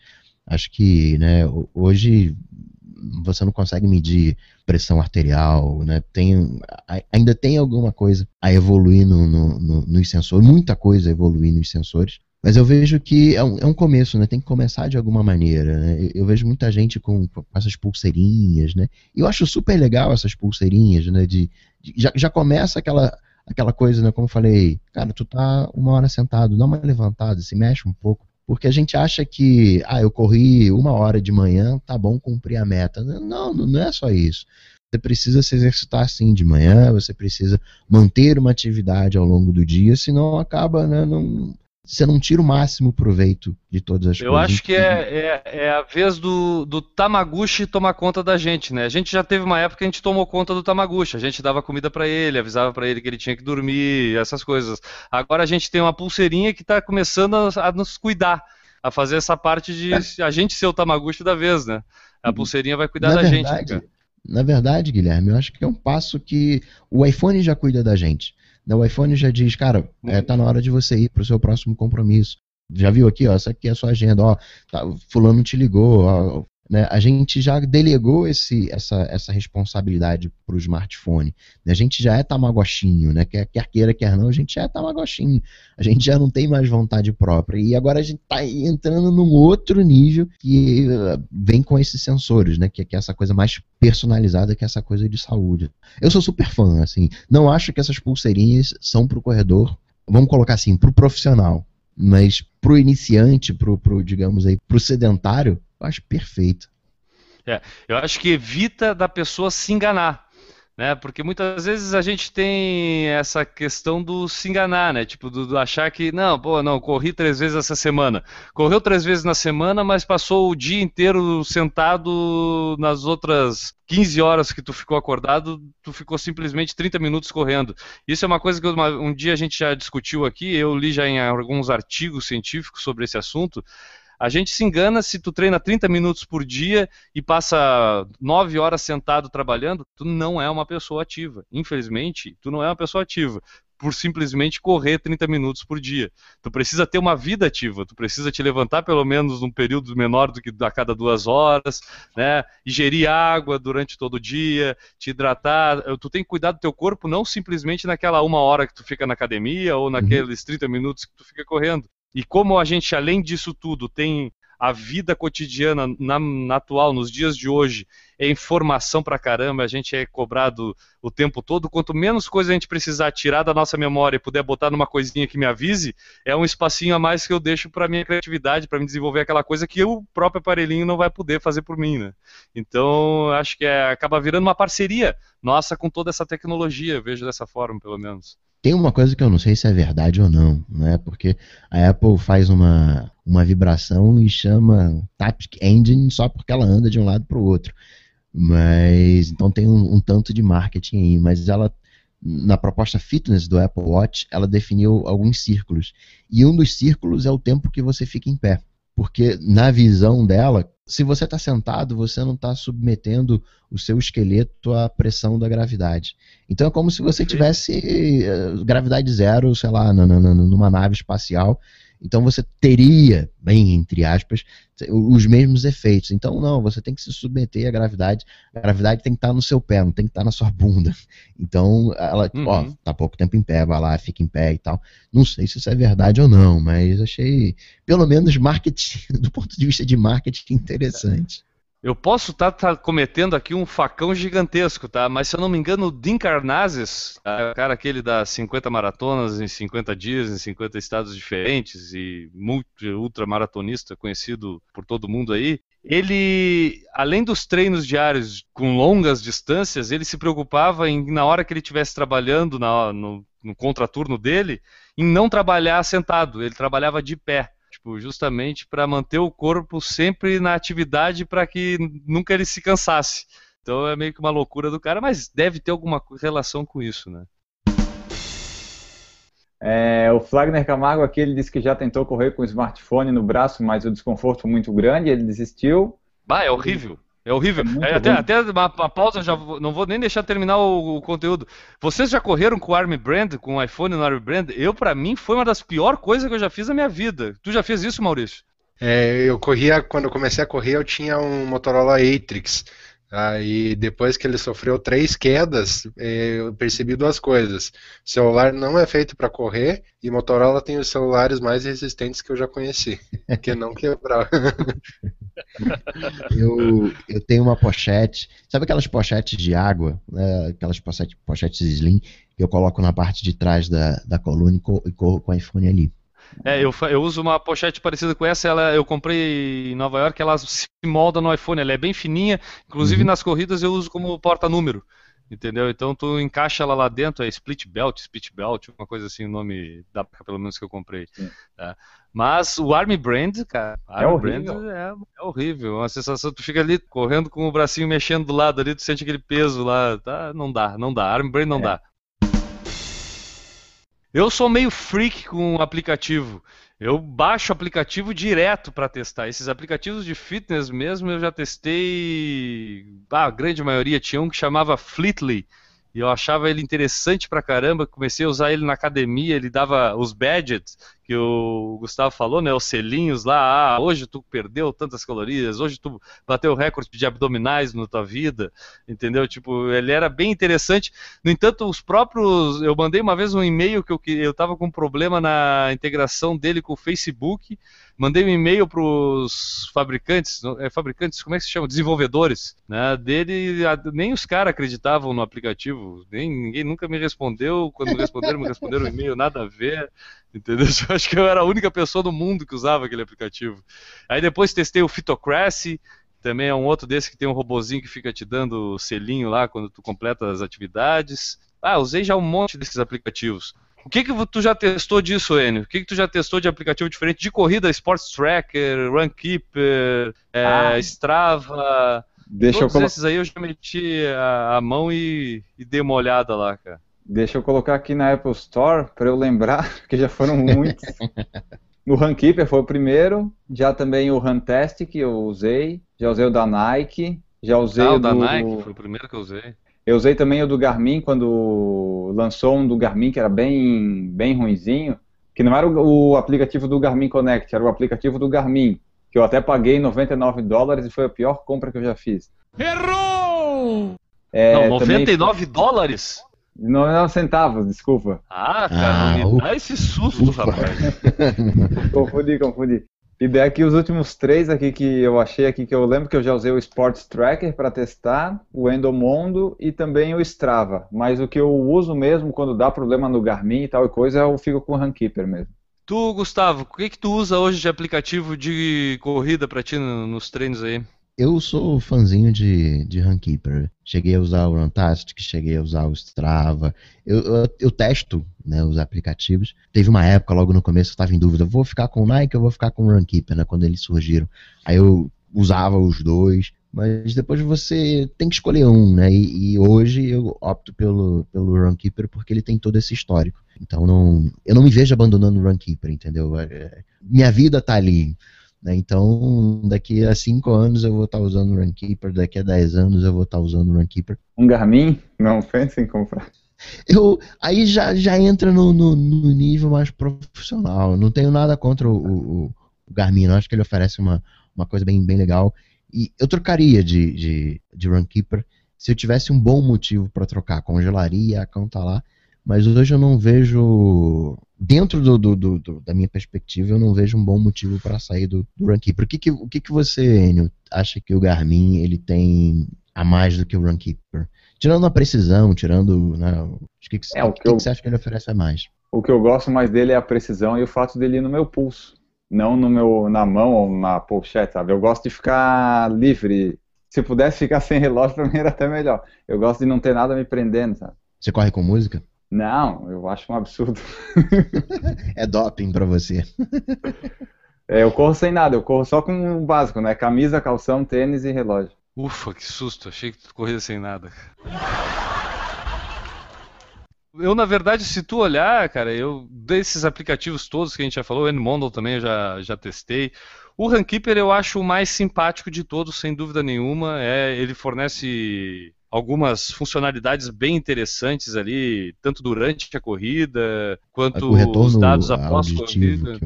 Acho que né, hoje você não consegue medir pressão arterial, né? Tem, ainda tem alguma coisa a evoluir no, no, no, nos sensores, muita coisa a evoluir nos sensores. Mas eu vejo que é um, é um começo, né? Tem que começar de alguma maneira, né? Eu, vejo muita gente com, com, essas pulseirinhas, né? Eu acho super legal essas pulseirinhas, né? De, de, já, já começa aquela, aquela coisa, né? Como eu falei, cara, tu tá uma hora sentado, dá uma levantada, se mexe um pouco. Porque a gente acha que, ah, eu corri uma hora de manhã, tá bom cumprir a meta. Não, não é só isso. Você precisa se exercitar assim de manhã, você precisa manter uma atividade ao longo do dia, senão acaba, né, não, você não tira o máximo proveito de todas as eu coisas. Eu acho que é, é, é, a vez do, do Tamaguchi tomar conta da gente, né? A gente já teve uma época que a gente tomou conta do Tamaguchi, a gente dava comida para ele, avisava para ele que ele tinha que dormir, essas coisas. Agora a gente tem uma pulseirinha que está começando a, a, nos cuidar, a fazer essa parte de é. a gente ser o Tamaguchi da vez, né? A uhum. pulseirinha vai cuidar na da verdade, gente. Cara. Na verdade, Guilherme, eu acho que é um passo que o iPhone já cuida da gente. Né, o iPhone já diz, cara, é, tá na hora de você ir para o seu próximo compromisso. Já viu aqui, ó, essa aqui é a sua agenda, ó, tá, fulano te ligou, ó, né, a gente já delegou esse, essa, essa responsabilidade para o smartphone. Né, a gente já é tamagochinho, né? Quer, quer queira, quer não, a gente já é tamagochinho. A gente já não tem mais vontade própria. E agora a gente está entrando num outro nível que uh, vem com esses sensores, né? Que, que é essa coisa mais personalizada, que é essa coisa de saúde. Eu sou super fã, assim. Não acho que essas pulseirinhas são para o corredor, vamos colocar assim, para o profissional. Mas para o iniciante, para o, digamos aí, para o sedentário, eu acho perfeito. É, eu acho que evita da pessoa se enganar. Né? Porque muitas vezes a gente tem essa questão do se enganar, né? Tipo, do, do, achar que, não, pô, não, corri três vezes essa semana. Correu três vezes na semana, mas passou o dia inteiro sentado nas outras 15 horas que tu ficou acordado, tu ficou simplesmente 30 minutos correndo. Isso é uma coisa que uma, um dia a gente já discutiu aqui, eu li já em alguns artigos científicos sobre esse assunto, a gente se engana se tu treina 30 minutos por dia e passa 9 horas sentado trabalhando, tu não é uma pessoa ativa. Infelizmente, tu não é uma pessoa ativa por simplesmente correr 30 minutos por dia. Tu precisa ter uma vida ativa, tu precisa te levantar pelo menos num período menor do que a cada duas horas, né? Ingerir água durante todo o dia, te hidratar. Tu tem que cuidar do teu corpo não simplesmente naquela uma hora que tu fica na academia ou naqueles 30 minutos que tu fica correndo. E como a gente, além disso tudo, tem a vida cotidiana na, na, atual, nos dias de hoje, é informação pra caramba, a gente é cobrado o tempo todo. Quanto menos coisa a gente precisar tirar da nossa memória e puder botar numa coisinha que me avise, é um espacinho a mais que eu deixo para minha criatividade, para me desenvolver aquela coisa que o próprio aparelhinho não vai poder fazer por mim, né? Então, acho que é, acaba virando uma parceria nossa com toda essa tecnologia, vejo dessa forma, pelo menos. Tem uma coisa que eu não sei se é verdade ou não, né? Porque a Apple faz uma, uma vibração e chama Taptic Engine só porque ela anda de um lado para o outro. Mas então tem um, um, tanto de marketing aí, mas ela na proposta fitness do Apple Watch, ela definiu alguns círculos. E um dos círculos é o tempo que você fica em pé. Porque na visão dela, se você está sentado, você não está submetendo o seu esqueleto à pressão da gravidade. Então é como se você tivesse uh, gravidade zero, sei lá, numa nave espacial então você teria, bem entre aspas, os mesmos efeitos. Então não, você tem que se submeter à gravidade. A gravidade tem que estar no seu pé, não tem que estar na sua bunda. Então ela, uhum. ó, tá pouco tempo em pé, vai lá, fica em pé e tal. Não sei se isso é verdade ou não, mas achei, pelo menos marketing, [laughs] do ponto de vista de marketing, interessante. Eu posso estar tá, tá cometendo aqui um facão gigantesco, tá? Mas se eu não me engano, o Dean Carnazes, o cara aquele das 50 maratonas em 50 dias, em 50 estados diferentes e multi ultramaratonista conhecido por todo mundo aí, ele, além dos treinos diários com longas distâncias, ele se preocupava em, na hora que ele estivesse trabalhando na, no, no contraturno dele, em não trabalhar sentado, ele trabalhava de pé Tipo, justamente para manter o corpo sempre na atividade para que nunca ele se cansasse. Então é meio que uma loucura do cara, mas deve ter alguma relação com isso, né? É, o Flagner Camargo aqui, ele disse que já tentou correr com o smartphone no braço, mas o desconforto foi muito grande, ele desistiu. Bah, é horrível. É horrível. É, até, até uma, uma, pausa, já vou, não vou nem deixar terminar o, o, conteúdo. Vocês já correram com o Army Brand, com o iPhone no Army Brand? Eu, para mim, foi uma das piores coisas que eu já fiz na minha vida. Tu já fez isso, Maurício? É, eu corria, quando eu comecei a correr, eu tinha um Motorola Atrix. Aí depois que ele sofreu três quedas, é, eu percebi duas coisas. O celular não é feito para correr e Motorola tem os celulares mais resistentes que eu já conheci, [laughs] que não quebrar. [laughs] eu, eu tenho uma pochete, sabe aquelas pochetes de água, né, aquelas pochetes, pochetes slim que eu coloco na parte de trás da, da coluna e corro com o iPhone ali. É, eu, eu uso uma pochete parecida com essa, ela, eu comprei em Nova York, ela se molda no iPhone, ela é bem fininha, inclusive uhum. nas corridas eu uso como porta-número, entendeu? Então tu encaixa ela lá dentro, é split belt, split belt, uma coisa assim, o nome da pelo menos que eu comprei. Tá? Mas o Army Brand, cara, é Army Brand é, é, horrível, uma sensação, tu fica ali correndo com o bracinho mexendo do lado ali, tu sente aquele peso lá, tá? Não dá, não dá, Army Brand não é. dá. Eu sou meio freak com o aplicativo. Eu baixo aplicativo direto para testar. Esses aplicativos de fitness mesmo eu já testei. Ah, a grande maioria tinha um que chamava Fleetly. E eu achava ele interessante pra caramba. Comecei a usar ele na academia. Ele dava os badges que o Gustavo falou, né? Os selinhos lá, ah, hoje tu perdeu tantas calorias, hoje tu bateu o recorde de abdominais na tua vida, entendeu? Tipo, ele era bem interessante. No entanto, os próprios, eu mandei uma vez um e-mail que eu eu tava com problema na integração dele com o Facebook, mandei um e-mail para os fabricantes, é, fabricantes, como é que se chama? Desenvolvedores, né? Dele, nem os caras acreditavam no aplicativo, nem ninguém nunca me respondeu, quando me responderam, me responderam o e-mail, nada a ver. Entendeu? [laughs] Eu acho que eu era a única pessoa do mundo que usava aquele aplicativo. Aí depois testei o Fitocracy, também é um outro desse que tem um robozinho que fica te dando selinho lá quando tu completa as atividades. Ah, usei já um monte desses aplicativos. O que que tu já testou disso, Enio? O que que tu já testou de aplicativo diferente de corrida, Sports Tracker, Runkeeper, é, ah, Strava? Deixa Todos eu esses aí eu já meti a, a mão e, e dei uma olhada lá, cara. Deixa eu colocar aqui na Apple Store para eu lembrar, [laughs] porque já foram muitos. [laughs] no Runkeeper foi o primeiro, já também o Runtastic que eu usei, já usei o da Nike, já usei ah, o, o da Nike, foi o primeiro que eu usei. Eu usei também o do Garmin quando lançou um do Garmin que era bem bem ruinzinho, que não era o, o aplicativo do Garmin Connect, era o aplicativo do Garmin, que eu até paguei 99 dólares e foi a pior compra que eu já fiz. Errou! É, não, 99 também... dólares? 99 centavos, desculpa. Ah, cara, ah, me dá esse susto, ufa. rapaz. [laughs] confundi, confundi. E daqui os últimos três aqui que eu achei aqui que eu lembro que eu já usei o Sports Tracker para testar, o Endomondo e também o Strava. Mas o que eu uso mesmo quando dá problema no Garmin e tal coisa, eu fico com o Runkeeper mesmo. Tu, Gustavo, o que que tu usa hoje de aplicativo de corrida para ti nos treinos aí? Eu sou fãzinho de, de Runkeeper. Cheguei a usar o Runtastic, cheguei a usar o Strava. Eu, eu, eu testo né, os aplicativos. Teve uma época, logo no começo, eu estava em dúvida: vou ficar com o Nike ou vou ficar com o Runkeeper, né, quando eles surgiram. Aí eu usava os dois. Mas depois você tem que escolher um, né? E, e, hoje eu opto pelo, pelo Runkeeper porque ele tem todo esse histórico. Então não, eu não me vejo abandonando o Runkeeper, entendeu? É, é minha vida tá ali. Né? Então, daqui a 5 anos eu vou estar usando o Runkeeper, daqui a 10 anos eu vou estar usando o Runkeeper. Um Garmin? Não [laughs] pensa em comprar. Eu, aí já, já entra no, no, no nível mais profissional. Não tenho nada contra o, o, o Garmin, eu acho que ele oferece uma, uma coisa bem, bem legal. E eu trocaria de, de, de Runkeeper se eu tivesse um bom motivo para trocar. Congelaria, a conta tá lá. Mas hoje eu não vejo dentro do, do, do, da minha perspectiva, eu não vejo um bom motivo para sair do, do Runkeeper. O que, que, o que, que você, Enio, acha que o Garmin ele tem a mais do que o Runkeeper? Tirando a precisão, tirando. Né, o que, que, é, o que, que, eu, que você acha que ele oferece a mais? O que eu gosto mais dele é a precisão e o fato dele ir no meu pulso. Não no meu, na mão ou na pochete, sabe? Eu gosto de ficar livre. Se pudesse ficar sem relógio, para mim era até melhor. Eu gosto de não ter nada me prendendo, sabe? Você corre com música? Não, eu acho um absurdo. [laughs] é doping para você. É, eu corro sem nada, eu corro só com o básico, né? Camisa, calção, tênis e relógio. Ufa, que susto, achei que tu corria sem nada. Eu, na verdade, se tu olhar, cara, eu desses aplicativos todos que a gente já falou, o Enmondel também eu já, já testei. O Runkeeper eu acho o mais simpático de todos, sem dúvida nenhuma. É, ele fornece algumas funcionalidades bem interessantes ali, tanto durante a corrida, quanto os dados após a corrida.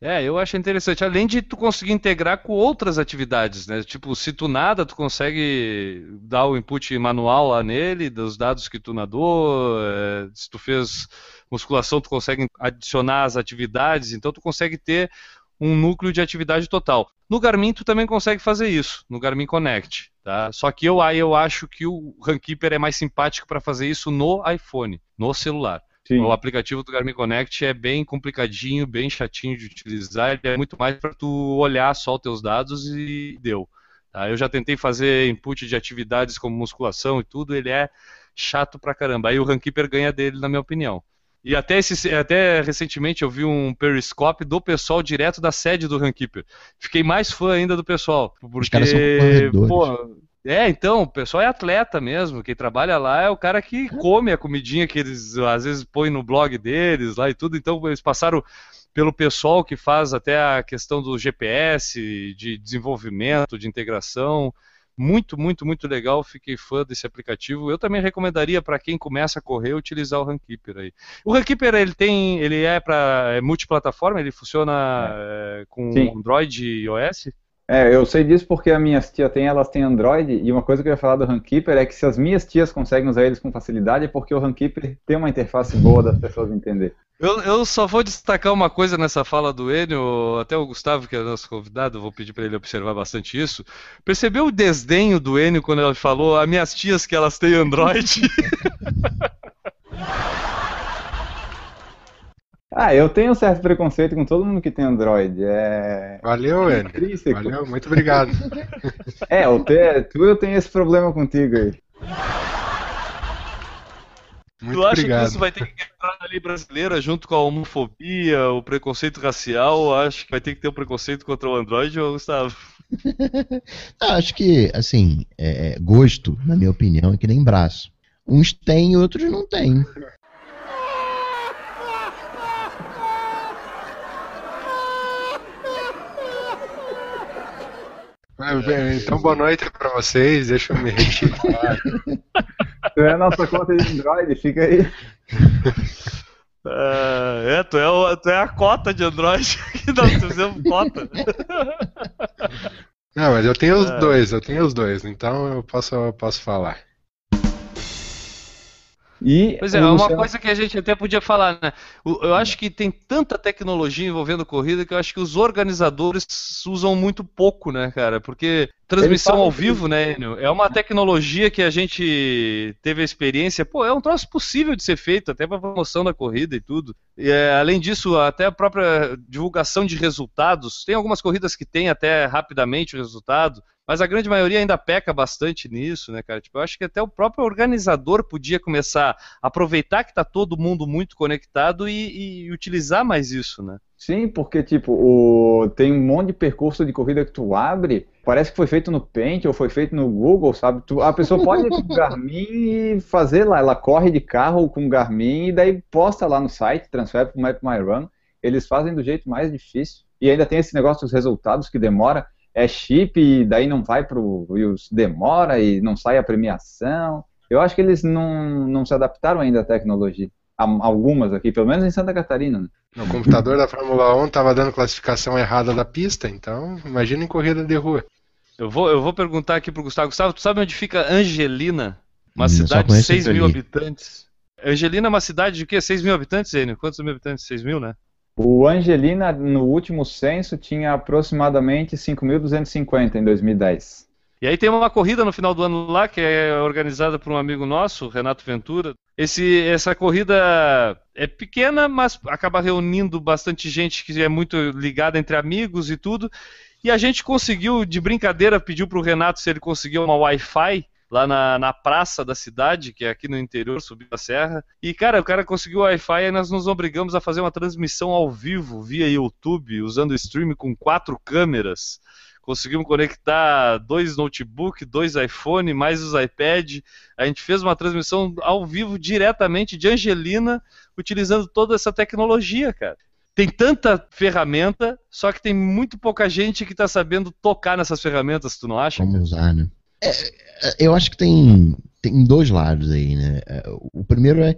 É, eu acho interessante. Além de tu conseguir integrar com outras atividades, né? Tipo, se tu nada, tu consegue dar o input manual lá nele, dos dados que tu nadou. É, se tu fez musculação, tu consegue adicionar as atividades. Então, tu consegue ter um núcleo de atividade total. No Garmin, tu também consegue fazer isso, no Garmin Connect. Tá? Só que eu aí eu acho que o Runkeeper é mais simpático para fazer isso no iPhone, no celular. Sim. O aplicativo do Garmin Connect é bem complicadinho, bem chatinho de utilizar. Ele é muito mais para tu olhar só os teus dados e deu. Tá? Eu já tentei fazer input de atividades como musculação e tudo, ele é chato pra caramba. Aí o Runkeeper ganha dele, na minha opinião. E até, esse, até recentemente eu vi um periscope do pessoal direto da sede do Runkeeper. Fiquei mais fã ainda do pessoal. Porque, Os caras são pô, é, então, o pessoal é atleta mesmo. Quem trabalha lá é o cara que come a comidinha que eles às vezes põem no blog deles lá e tudo. Então, eles passaram pelo pessoal que faz até a questão do GPS, de desenvolvimento, de integração. Muito, muito, muito legal. Fiquei fã desse aplicativo. Eu também recomendaria para quem começa a correr utilizar o Runkeeper aí. O Runkeeper ele tem, ele é para é multiplataforma. Ele funciona é. É, com Sim. Android e iOS. É, eu sei disso porque as minhas tias têm, elas têm Android, e uma coisa que eu ia falar do Runkeeper é que se as minhas tias conseguem usar eles com facilidade é porque o Runkeeper tem uma interface boa das pessoas entender. Eu, eu só vou destacar uma coisa nessa fala do Enio, até o Gustavo, que é nosso convidado, vou pedir para ele observar bastante isso. Percebeu o desdenho do Enio quando ela falou, as minhas tias que elas têm Android? [laughs] Ah, eu tenho um certo preconceito com todo mundo que tem Android. É... Valeu, Enio. Valeu, muito obrigado. [laughs] é, eu te... tu eu tenho esse problema contigo aí. Muito tu acha obrigado. que isso vai ter que entrar na lei brasileira junto com a homofobia, o preconceito racial? Acho que vai ter que ter um preconceito contra o Android, ou Gustavo? [laughs] Não, acho que, assim, é, gosto, na minha opinião, é que nem braço. Uns têm, outros não têm. Então, boa noite para vocês. Deixa eu me retirar. [laughs] tu é a nossa conta de Android, fica aí. Uh, [laughs] é, tu é, o, tu é a cota de Android que nós fizemos cota. Não, mas eu tenho os é. dois, eu tenho os dois, então eu posso, eu posso falar. E pois é, é uma coisa que a gente até podia falar, né? Eu acho que tem tanta tecnologia envolvendo corrida que eu acho que os organizadores usam muito pouco, né, cara? Porque transmissão ao vivo, né, Enio? É uma tecnologia que a gente teve a experiência, pô, é um troço possível de ser feito, até para promoção da corrida e tudo. E, é, além disso, até a própria divulgação de resultados. Tem algumas corridas que tem até rapidamente o resultado. Mas a grande maioria ainda peca bastante nisso, né, cara? Tipo, eu acho que até o próprio organizador podia começar a aproveitar que está todo mundo muito conectado e, e, utilizar mais isso, né? Sim, porque, tipo, o... tem um monte de percurso de corrida que tu abre, parece que foi feito no Paint ou foi feito no Google, sabe? Tu... a pessoa pode ir com o [laughs] Garmin e fazer lá, ela corre de carro com o Garmin e daí posta lá no site, transfere para o Map My Run. Eles fazem do jeito mais difícil. E ainda tem esse negócio dos resultados que demora é chip e daí não vai para o demora e não sai a premiação. Eu acho que eles não, não se adaptaram ainda à tecnologia. Algumas aqui, pelo menos em Santa Catarina. Né? O computador da Fórmula 1 estava dando classificação errada da pista, então imagina em corrida de rua. Eu vou, eu vou perguntar aqui pro Gustavo. Gustavo, tu sabe onde fica Angelina? Uma hum, cidade de 6 mil ali. habitantes. Angelina é uma cidade de quê? 6 mil habitantes, Enio? Quantos mil habitantes? 6 mil, né? O Angelina, no último censo, tinha aproximadamente 5.250 em 2010. E aí tem uma corrida no final do ano lá, que é organizada por um amigo nosso, Renato Ventura. Esse, essa corrida é pequena, mas acaba reunindo bastante gente que é muito ligada entre amigos e tudo. E a gente conseguiu, de brincadeira, pediu para o Renato se ele conseguiu uma Wi-Fi lá na, na praça da cidade, que é aqui no interior, subindo a serra. E, cara, o cara conseguiu Wi-Fi e nós nos obrigamos a fazer uma transmissão ao vivo via YouTube, usando o stream com quatro câmeras. Conseguimos conectar dois notebook, dois iPhone, mais os iPad. A gente fez uma transmissão ao vivo diretamente de Angelina, utilizando toda essa tecnologia, cara tem tanta ferramenta, só que tem muito pouca gente que está sabendo tocar nessas ferramentas, tu não acha? Como usar, né? É, é, eu acho que tem, tem dois lados aí, né? É, o primeiro é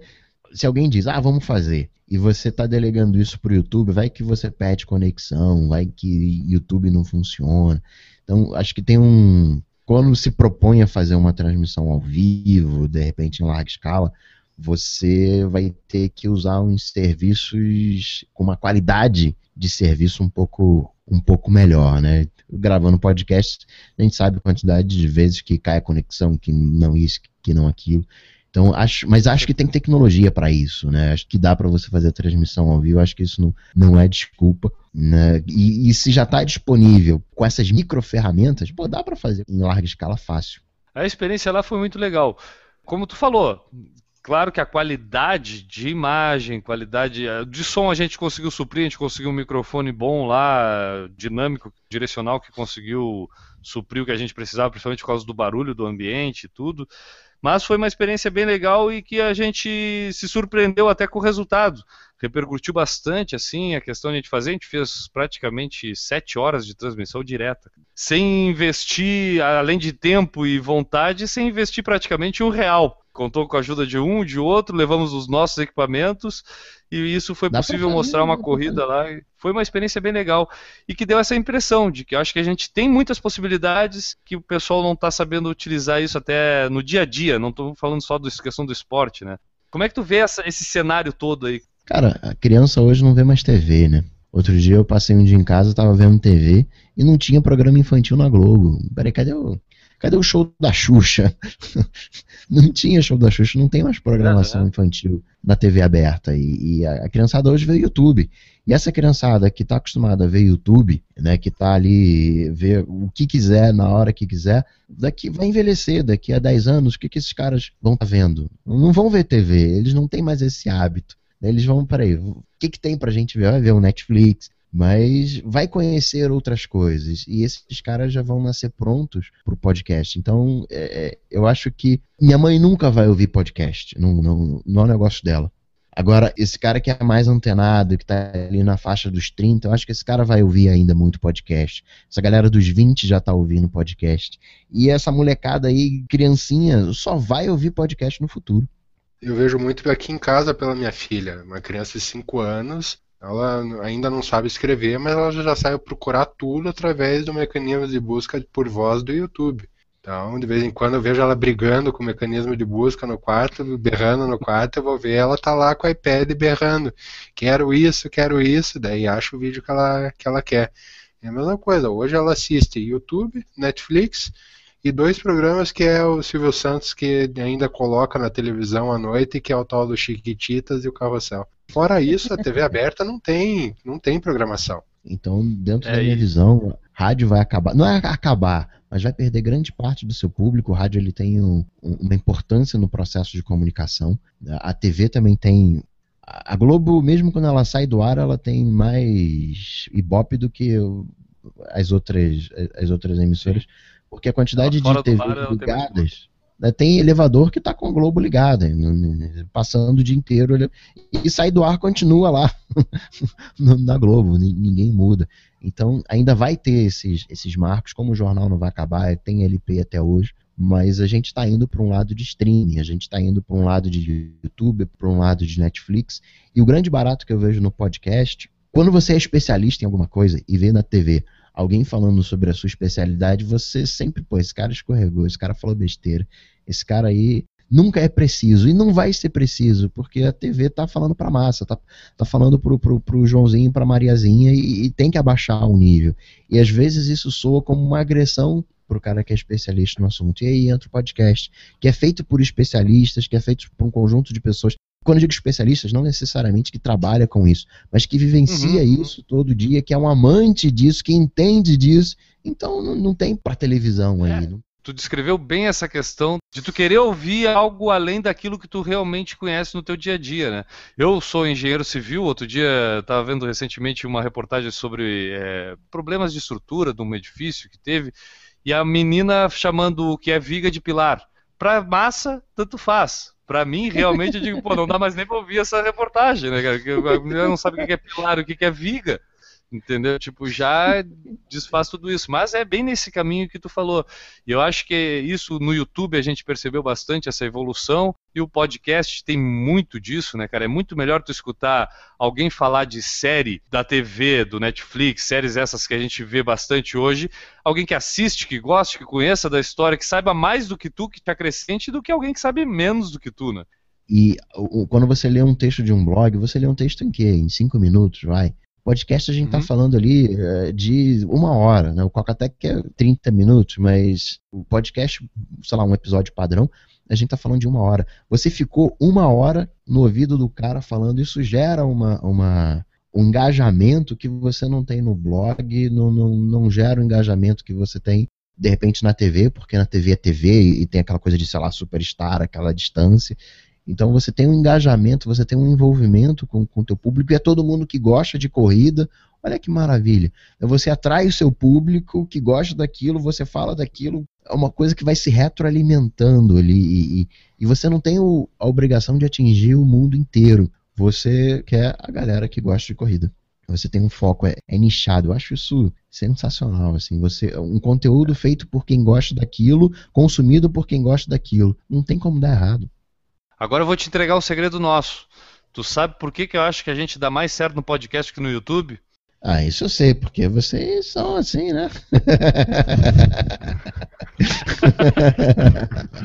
se alguém diz, ah, vamos fazer, e você está delegando isso para o YouTube, vai que você perde conexão, vai que YouTube não funciona. Então, acho que tem um. Quando se propõe a fazer uma transmissão ao vivo, de repente em larga escala, você vai ter que usar uns serviços com uma qualidade de serviço um pouco, um pouco melhor, né? Gravando podcast, a gente sabe a quantidade de vezes que cai a conexão, que não isso, que não aquilo. Então, acho, mas acho que tem tecnologia para isso, né? Acho que dá para você fazer a transmissão ao vivo, acho que isso não, não é desculpa. Né? E, e se já está disponível com essas micro ferramentas, pô, dá para fazer em larga escala fácil. A experiência lá foi muito legal. Como tu falou, Claro que a qualidade de imagem, qualidade eh, de som a gente conseguiu suprir, a gente conseguiu um microfone bom lá, dinâmico, direcional, que conseguiu suprir o que a gente precisava, principalmente por causa do barulho do ambiente e tudo. Mas foi uma experiência bem legal e que a gente se surpreendeu até com o resultado. Repercutiu bastante, assim, a questão de a gente fazer. A gente fez praticamente sete horas de transmissão direta. Sem investir, além de tempo e vontade, sem investir praticamente um real contou com a ajuda de um, de outro, levamos os nossos equipamentos e isso foi Dá possível mostrar uma corrida lá. Foi uma experiência bem legal e que deu essa impressão de que eu acho que a gente tem muitas possibilidades que o pessoal não está sabendo utilizar isso até no dia a dia. Não estou falando só da questão do esporte, né? Como é que tu vê essa, esse cenário todo aí? Cara, a criança hoje não vê mais TV, né? Outro dia eu passei um dia em casa, tava vendo TV e não tinha programa infantil na Globo. Peraí, cadê o, Cadê o show da Xuxa? [laughs] não tinha show da Xuxa, não tem mais programação uhum. infantil na TV aberta. E, e a, criançada hoje vê YouTube. E essa criançada que está acostumada a ver YouTube, né, que está ali, ver o que quiser, na hora que quiser, daqui vai envelhecer, daqui a 10 anos, o que, que esses caras vão estar tá vendo? Não vão ver TV, eles não têm mais esse hábito. Eles vão, peraí, o que, que tem pra gente ver? Vai ver o Netflix, mas vai conhecer outras coisas e esses caras já vão nascer prontos para o podcast. Então, é, é, eu acho que minha mãe nunca vai ouvir podcast, não, não, não é um negócio dela. Agora, esse cara que é mais antenado, que está ali na faixa dos 30, eu acho que esse cara vai ouvir ainda muito podcast. Essa galera dos 20 já está ouvindo podcast. E essa molecada aí, criancinha, só vai ouvir podcast no futuro. Eu vejo muito aqui em casa pela minha filha, uma criança de 5 anos, ela ainda não sabe escrever, mas ela já sabe procurar tudo através do mecanismo de busca por voz do YouTube. Então, de vez em quando eu vejo ela brigando com o mecanismo de busca no quarto, berrando no quarto, eu vou ver ela tá lá com o iPad berrando. Quero isso, quero isso, daí acho o vídeo que ela, que ela quer. É a mesma coisa, hoje ela assiste YouTube, Netflix e dois programas que é o Silvio Santos que ainda coloca na televisão à noite, que é o tal do Chiquititas e o Carrossel. Fora isso, a TV aberta não tem, não tem programação. Então, dentro é da minha isso. visão, rádio vai acabar. Não é acabar, mas vai perder grande parte do seu público. O rádio ele tem um, uma importância no processo de comunicação. A TV também tem. A Globo, mesmo quando ela sai do ar, ela tem mais ibope do que as outras, as outras emissoras, porque a quantidade de TV ligadas tem elevador que está com o globo ligado, passando o dia inteiro e sai do ar continua lá [laughs] na Globo, ninguém muda. Então ainda vai ter esses, esses marcos, como o jornal não vai acabar, tem LP até hoje, mas a gente está indo para um lado de streaming, a gente está indo para um lado de YouTube, para um lado de Netflix, e o grande barato que eu vejo no podcast, quando você é especialista em alguma coisa e vê na TV alguém falando sobre a sua especialidade, você sempre, pô, esse cara escorregou, esse cara falou besteira, esse cara aí nunca é preciso e não vai ser preciso, porque a TV tá falando pra massa, tá, tá falando pro, pro, pro Joãozinho, pra Mariazinha e, e tem que abaixar o nível. E às vezes isso soa como uma agressão pro cara que é especialista no assunto. E aí entra o podcast, que é feito por especialistas, que é feito por um conjunto de pessoas quando eu digo especialistas, não necessariamente que trabalha com isso, mas que vivencia uhum. isso todo dia, que é um amante disso, que entende disso. Então não, não tem para televisão é. aí. Não tu descreveu bem essa questão de tu querer ouvir algo além daquilo que tu realmente conhece no teu dia a dia, né? Eu sou engenheiro civil, outro dia estava vendo recentemente uma reportagem sobre é, problemas de estrutura de um edifício que teve, e a menina chamando o que é viga de pilar. Para massa, tanto faz. Para mim, realmente, eu digo, pô, não dá mais nem para ouvir essa reportagem, né, cara? Menina não sabe o que é pilar, o que é viga. Entendeu? Tipo, já [laughs] desfaz tudo isso. Mas é bem nesse caminho que tu falou. E eu acho que isso no YouTube a gente percebeu bastante essa evolução. E o podcast tem muito disso, né, cara? É muito melhor tu escutar alguém falar de série da TV, do Netflix, séries essas que a gente vê bastante hoje. Alguém que assiste, que goste, que conheça da história, que saiba mais do que tu, que te acrescente, do que alguém que sabe menos do que tu, né? E quando você lê um texto de um blog, você lê um texto em quê? Em cinco minutos, vai? Podcast a gente está uhum. falando ali uh, de uma hora, né? O Cocatec é 30 minutos, mas o podcast, sei lá, um episódio padrão, a gente está falando de uma hora. Você ficou uma hora no ouvido do cara falando, isso gera uma, uma, um engajamento que você não tem no blog, não, não, não gera o engajamento que você tem de repente na TV, porque na TV é TV e, e tem aquela coisa de, sei lá, superstar, aquela distância. Então você tem um engajamento, você tem um envolvimento com o teu público e é todo mundo que gosta de corrida. Olha que maravilha. Você atrai o seu público que gosta daquilo, você fala daquilo, é uma coisa que vai se retroalimentando ali e, e, e você não tem o, a obrigação de atingir o mundo inteiro. Você quer a galera que gosta de corrida. Você tem um foco, é, é nichado. Eu acho isso sensacional. Assim, você um conteúdo feito por quem gosta daquilo, consumido por quem gosta daquilo. Não tem como dar errado. Agora eu vou te entregar um segredo nosso. Tu sabe por que, que eu acho que a gente dá mais certo no podcast que no YouTube? Ah, isso eu sei, porque vocês são assim, né? [laughs]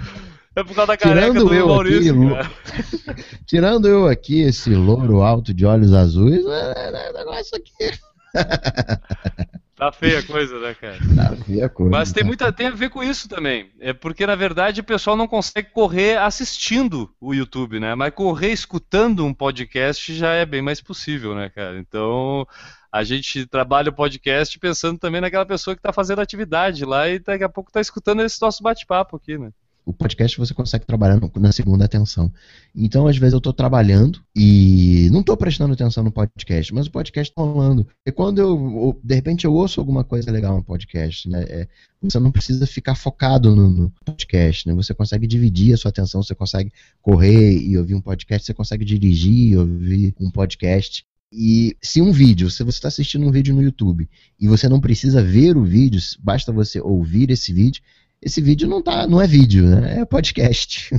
É por causa da careca Tirando do eu Maurício. Aqui, [laughs] Tirando eu aqui, esse louro alto de olhos azuis, é, é, é negócio aqui. [laughs] Tá feia a coisa, né, cara? [laughs] Tá feia a coisa. Mas tem, muita, tem a ver com isso também. É porque, na verdade, o pessoal não consegue correr assistindo o YouTube, né? Mas correr escutando um podcast já é bem mais possível, né, cara? Então, a gente trabalha o podcast pensando também naquela pessoa que está fazendo atividade lá e daqui a pouco está escutando esse nosso bate-papo aqui, né? O podcast você consegue trabalhar no, na segunda atenção. Então, às vezes, eu estou trabalhando e não estou prestando atenção no podcast, mas o podcast está rolando. E quando eu, de repente, eu ouço alguma coisa legal no podcast, né? É, você não precisa ficar focado no, no, podcast, né? Você consegue dividir a sua atenção, você consegue correr e ouvir um podcast, você consegue dirigir e ouvir um podcast. E se um vídeo, se você está assistindo um vídeo no YouTube e você não precisa ver o vídeo, basta você ouvir esse vídeo, esse vídeo não tá, não é vídeo, né? É podcast.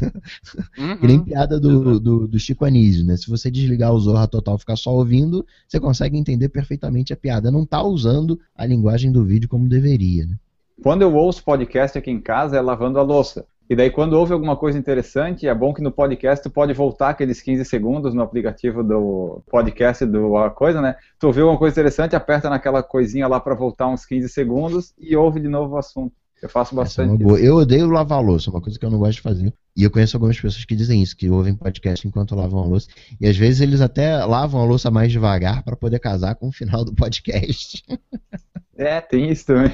Uhum. que nem piada do, do, do, Chico Anísio, né? Se você desligar o Zorra Total e ficar só ouvindo, você consegue entender perfeitamente a piada. Não tá usando a linguagem do vídeo como deveria, né? Quando eu ouço podcast aqui em casa, é lavando a louça. E daí, quando houve alguma coisa interessante, é bom que no podcast tu pode voltar aqueles 15 segundos no aplicativo do podcast do a coisa, né? Tu ouviu alguma coisa interessante, aperta naquela coisinha lá para voltar uns 15 segundos e ouve de novo o assunto. Eu faço é bastante. É eu odeio lavar louça, é uma coisa que eu não gosto de fazer. E eu conheço algumas pessoas que dizem isso, que ouvem podcast enquanto lavam a louça. E às vezes eles até lavam a louça mais devagar para poder casar com o final do podcast. É, tem isso também.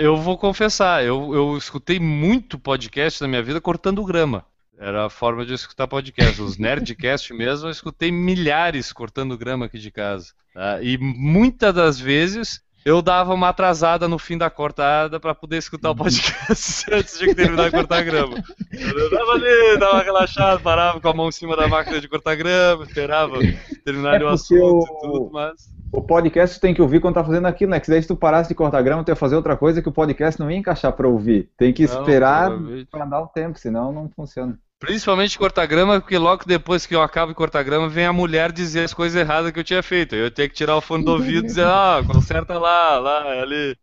Eu vou confessar, eu, eu escutei muito podcast na minha vida cortando grama. Era a forma de eu escutar podcast. Os Nerdcast [laughs] mesmo, eu escutei milhares cortando grama aqui de casa. Tá? E muitas das vezes eu dava uma atrasada no fim da cortada para poder escutar o uhum. podcast [laughs] antes de terminar de cortar grama. Eu dava ali, dava relaxado, parava com a mão em cima da [laughs] máquina de cortar grama, esperava terminar é o assunto e tudo, mas... O podcast tem que ouvir quando tá fazendo aquilo, né? Que daí se tu parasse de cortar grama, tu ia fazer outra coisa que o podcast não ia encaixar para ouvir. Tem que esperar para dar o tempo, senão não funciona. Principalmente cortar grama, porque logo depois que eu acabo de cortar grama, vem a mulher dizer as coisas erradas que eu tinha feito. Eu tenho que tirar o fone do ouvido e dizer, ah, conserta lá, lá, ali.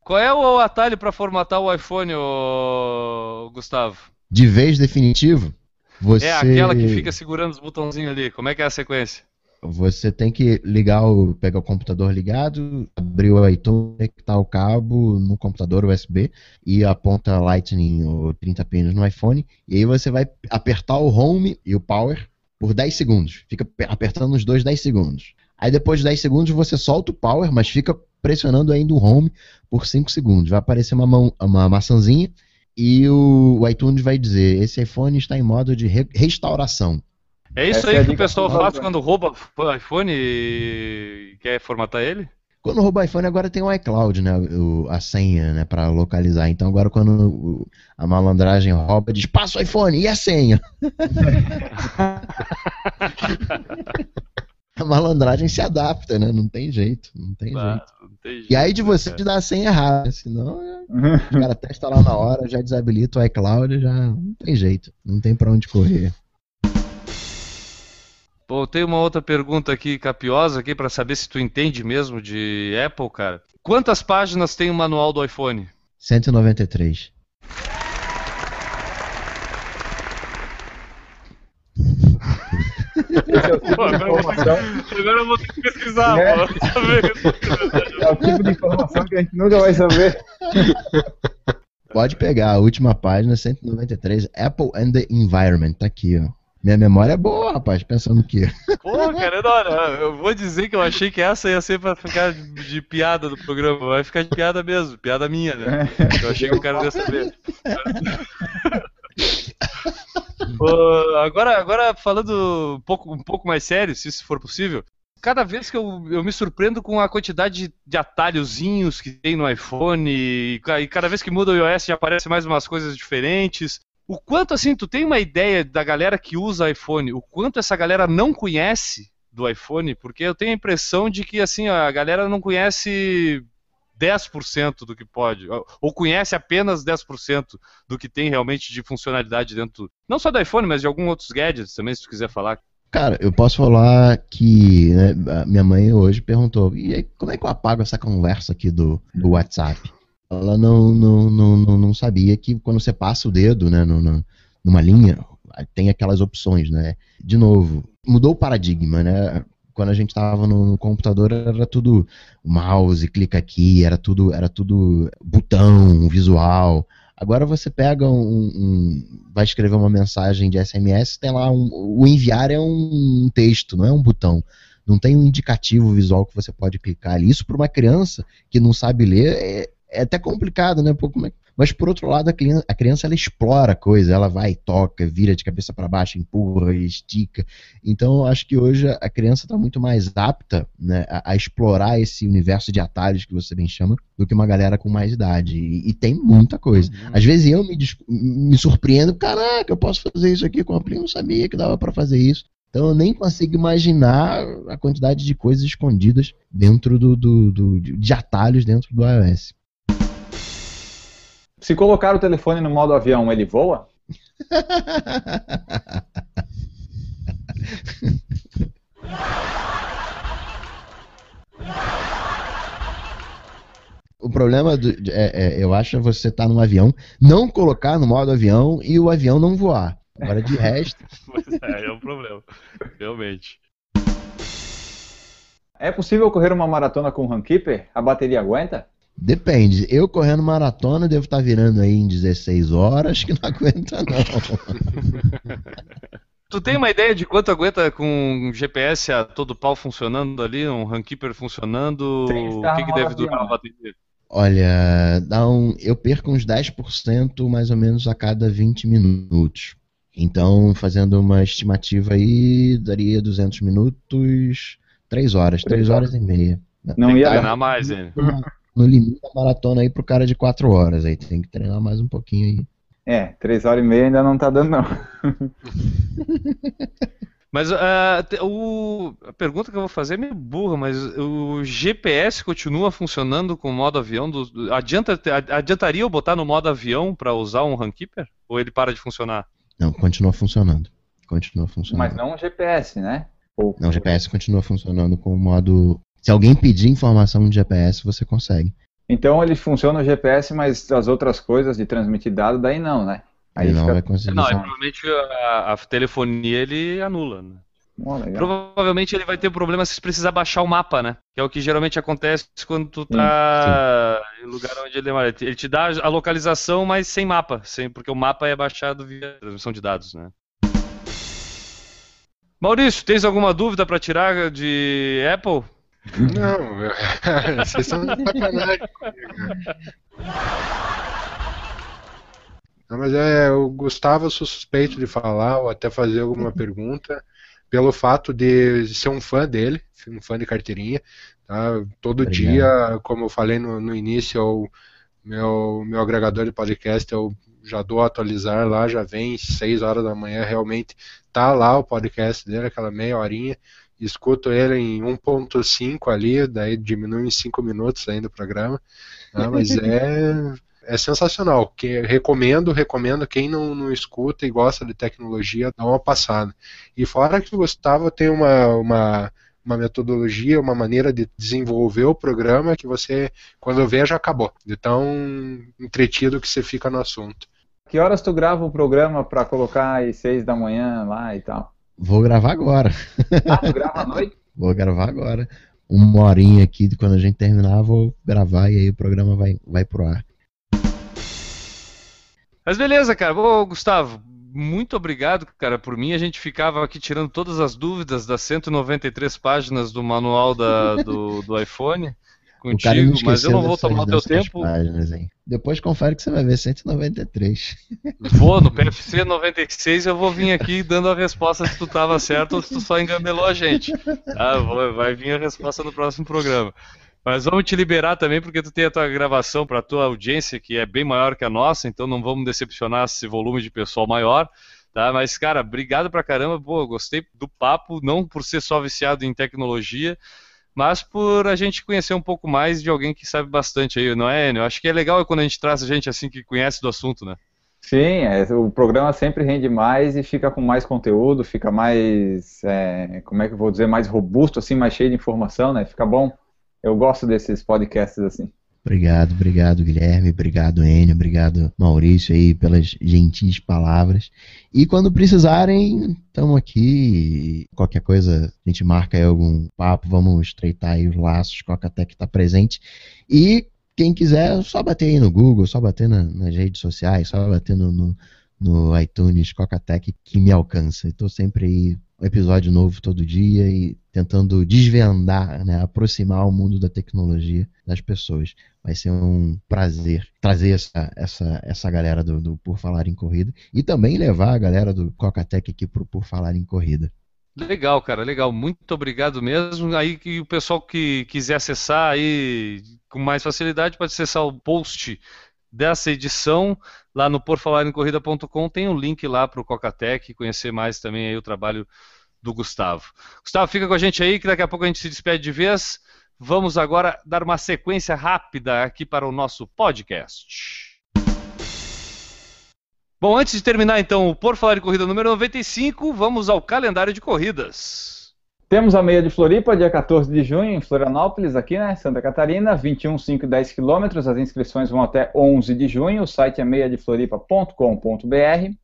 Qual é o atalho para formatar o iPhone, ô... Gustavo? De vez definitivo? Você... É aquela que fica segurando os botãozinhos ali. Como é que é a sequência? Você tem que ligar o, pegar o computador ligado, abrir o iTunes, conectar o cabo no computador USB e a ponta Lightning ou 30 pinos no iPhone. E aí você vai apertar o Home e o Power por 10 segundos. Fica apertando os dois 10 segundos. Aí depois de 10 segundos você solta o power, mas fica pressionando ainda o home por 5 segundos. Vai aparecer uma, mão, uma maçãzinha e o, o iTunes vai dizer: esse iPhone está em modo de re restauração. É isso Essa aí é que o pessoal faz quando rouba o iPhone e quer formatar ele? Quando rouba iPhone agora tem o iCloud, né? O, a senha, né? Pra localizar. Então agora quando o, a malandragem rouba, diz, passa o iPhone, e a senha? [laughs] a malandragem se adapta, né? Não tem jeito, não tem, ah, jeito. Não tem jeito. E aí de você te dar a senha errada, né? senão o cara testa lá na hora, já desabilita o iCloud, já não tem jeito, não tem para onde correr. Pô, tem uma outra pergunta aqui capiosa aqui para saber se tu entende mesmo de Apple, cara. Quantas páginas tem o manual do iPhone? 193. Pô, agora, agora eu vou ter que pesquisar, é. pô. É o tipo de informação que a gente nunca vai saber. Pode pegar a última página, 193, Apple and the Environment, tá aqui, ó. Minha memória é boa, rapaz, pensando que. [laughs] Pô, cara, não, não, eu vou dizer que eu achei que essa ia ser pra ficar de, de, piada do programa. Vai ficar de piada mesmo, piada minha, né? Eu achei que o cara ia saber. [laughs] agora, agora falando um pouco, um pouco mais sério, se isso for possível, cada vez que eu, eu me surpreendo com a quantidade de, de atalhozinhos que tem no iPhone, e, e, cada vez que muda o iOS já aparecem mais umas coisas diferentes. O quanto assim, tu tem uma ideia da galera que usa iPhone, o quanto essa galera não conhece do iPhone, porque eu tenho a impressão de que assim, a galera não conhece 10% do que pode, ou conhece apenas 10% do que tem realmente de funcionalidade dentro, não só do iPhone, mas de alguns outros gadgets também, se tu quiser falar. Cara, eu posso falar que né, minha mãe hoje perguntou, e aí, como é que eu apago essa conversa aqui do, do WhatsApp? Ela não, não, não, não, sabia que quando você passa o dedo né, numa linha, tem aquelas opções, né? De novo, mudou o paradigma, né? quando a gente estava no, computador era tudo mouse, clica aqui, era tudo, era tudo botão, visual. Agora você pega um, um vai escrever uma mensagem de SMS, tem lá um, o enviar é um texto, não é um botão. Não tem um indicativo visual que você pode clicar ali. Isso para uma criança que não sabe ler é, é até complicado, né? Pô, é, mas por outro lado, a criança, a criança ela explora a coisa, ela vai, toca, vira de cabeça para baixo, empurra, estica. Então, eu acho que hoje a criança está muito mais apta né, a, a, explorar esse universo de atalhos que você bem chama do que uma galera com mais idade. E, e tem muita coisa. Uhum. Às vezes eu me, me surpreendo, caraca, eu posso fazer isso aqui com a Play, não sabia que dava para fazer isso. Então eu nem consigo imaginar a quantidade de coisas escondidas dentro do, do, do de atalhos dentro do iOS. Se colocar o telefone no modo avião, ele voa? [laughs] O problema, do, é, é, eu acho, é você estar tá num avião, não colocar no modo avião e o avião não voar. Agora, de resto. [laughs] é, é um problema. Realmente. É possível correr uma maratona com o Runkeeper? A bateria aguenta? Depende. Eu correndo maratona devo estar tá virando aí em 16 horas, que não [laughs] aguenta não. [laughs] tu tem uma ideia de quanto aguenta com GPS a todo pau funcionando ali, um Runkeeper funcionando? O que, que deve durar a bateria? Olha, dá um, eu perco uns 10% mais ou menos a cada 20 minutos. Então, fazendo uma estimativa aí, daria 200 minutos, 3 horas, 3 horas e meia. Não ia treinar mais, hein? No limite da maratona aí pro cara de 4 horas. Aí tem que treinar mais um pouquinho aí. É, 3 horas e meia ainda não tá dando, não. [laughs] Mas uh, o, a pergunta que eu vou fazer é meio burra, mas o GPS continua funcionando com o modo avião? Do, adianta, adiantaria eu botar no modo avião para usar um Runkeeper? Ou ele para de funcionar? Não, continua funcionando. Continua funcionando. Mas não o GPS, né? Ou... Não, o GPS continua funcionando com o modo se alguém pedir informação de GPS, você consegue. Então ele funciona o GPS, mas as outras coisas de transmitir dado, daí não, né? Aí ele não fica... vai conseguir. Não, provavelmente a, a, telefonia ele anula, né? Oh, Provavelmente ele vai ter problema se precisar baixar o mapa, né? Que é o que geralmente acontece quando tu tá sim, sim. em lugar onde ele é. Ele te dá a localização, mas sem mapa, sem, porque o mapa é baixado via transmissão de dados, né? Maurício, tens alguma dúvida para tirar de Apple? Não, [laughs] vocês são de sacanagem Não, mas é, o Gustavo sou suspeito de falar ou até fazer alguma pergunta pelo fato de ser um fã dele, um fã de carteirinha. Tá? Todo Obrigado. dia, como eu falei no, no início, eu, meu, meu agregador de podcast eu já dou a atualizar lá, já vem 6 horas da manhã, realmente tá lá o podcast dele, aquela meia horinha. Escuto ele em 1.5 ali, daí diminui em 5 minutos ainda o programa. Tá? Mas é é sensacional. Que recomendo, recomendo quem não, não escuta e gosta de tecnologia, dá uma passada. E fora que o Gustavo tem uma, uma, uma metodologia, uma maneira de desenvolver o programa que você, quando vê, já acabou. De tão entretido que você fica no assunto. Que horas tu grava o programa para colocar às seis da manhã lá e tal? Vou gravar agora. Ah, tu grava à noite? [laughs] Vou gravar agora. Uma horinha aqui, quando a gente terminar, vou gravar e aí o programa vai, vai pro ar. Mas beleza, cara. Ô, Gustavo, muito obrigado, cara, por mim. A gente ficava aqui tirando todas as dúvidas das 193 páginas do manual da, do, do iPhone contigo, mas eu não vou tomar o teu tempo. Páginas, Depois confere que você vai ver 193. Vou, no PFC 96 eu vou vir aqui dando a resposta se tu estava certo ou se tu só engamelou a gente. Ah, vou, vai vir a resposta no próximo programa. Mas vamos te liberar também, porque tu tem a tua gravação para a tua audiência, que é bem maior que a nossa, então não vamos decepcionar esse volume de pessoal maior. Tá? Mas, cara, obrigado pra caramba. Pô, gostei do papo, não por ser só viciado em tecnologia, mas por a gente conhecer um pouco mais de alguém que sabe bastante aí, não é, Enio? Acho que é legal quando a gente traz gente assim que conhece do assunto, né? Sim, é, o programa sempre rende mais e fica com mais conteúdo, fica mais, é, como é que eu vou dizer, mais robusto, assim, mais cheio de informação, né? Fica bom. Eu gosto desses podcasts assim. Obrigado, obrigado Guilherme, obrigado Enio, obrigado Maurício aí pelas gentis palavras. E quando precisarem, estamos aqui. Qualquer coisa, a gente marca aí algum papo, vamos estreitar aí os laços, Coca-Tech está presente. E quem quiser, só bater aí no Google, só bater na, nas redes sociais, só bater no, no, no iTunes Coca-Tech que me alcança. Estou sempre aí um episódio novo todo dia e tentando desvendar, né, aproximar o mundo da tecnologia das pessoas. Vai ser um prazer trazer essa, essa, essa galera do, do Por Falar em Corrida e também levar a galera do Coca-Tech aqui pro Por Falar em Corrida. Legal, cara, legal. Muito obrigado mesmo. Aí que o pessoal que quiser acessar aí com mais facilidade pode acessar o post dessa edição lá no porfalarencorrida.com tem um link lá para o Cocatec, conhecer mais também aí o trabalho do Gustavo. Gustavo, fica com a gente aí que daqui a pouco a gente se despede de vez. Vamos agora dar uma sequência rápida aqui para o nosso podcast. Bom, antes de terminar então o Por Falar de Corrida número 95, vamos ao calendário de corridas. Temos a meia de Floripa, dia 14 de junho, em Florianópolis, aqui, né, Santa Catarina, 21, 5 e 10 quilômetros. As inscrições vão até 11 de junho. O site é meiadefloripa.com.br.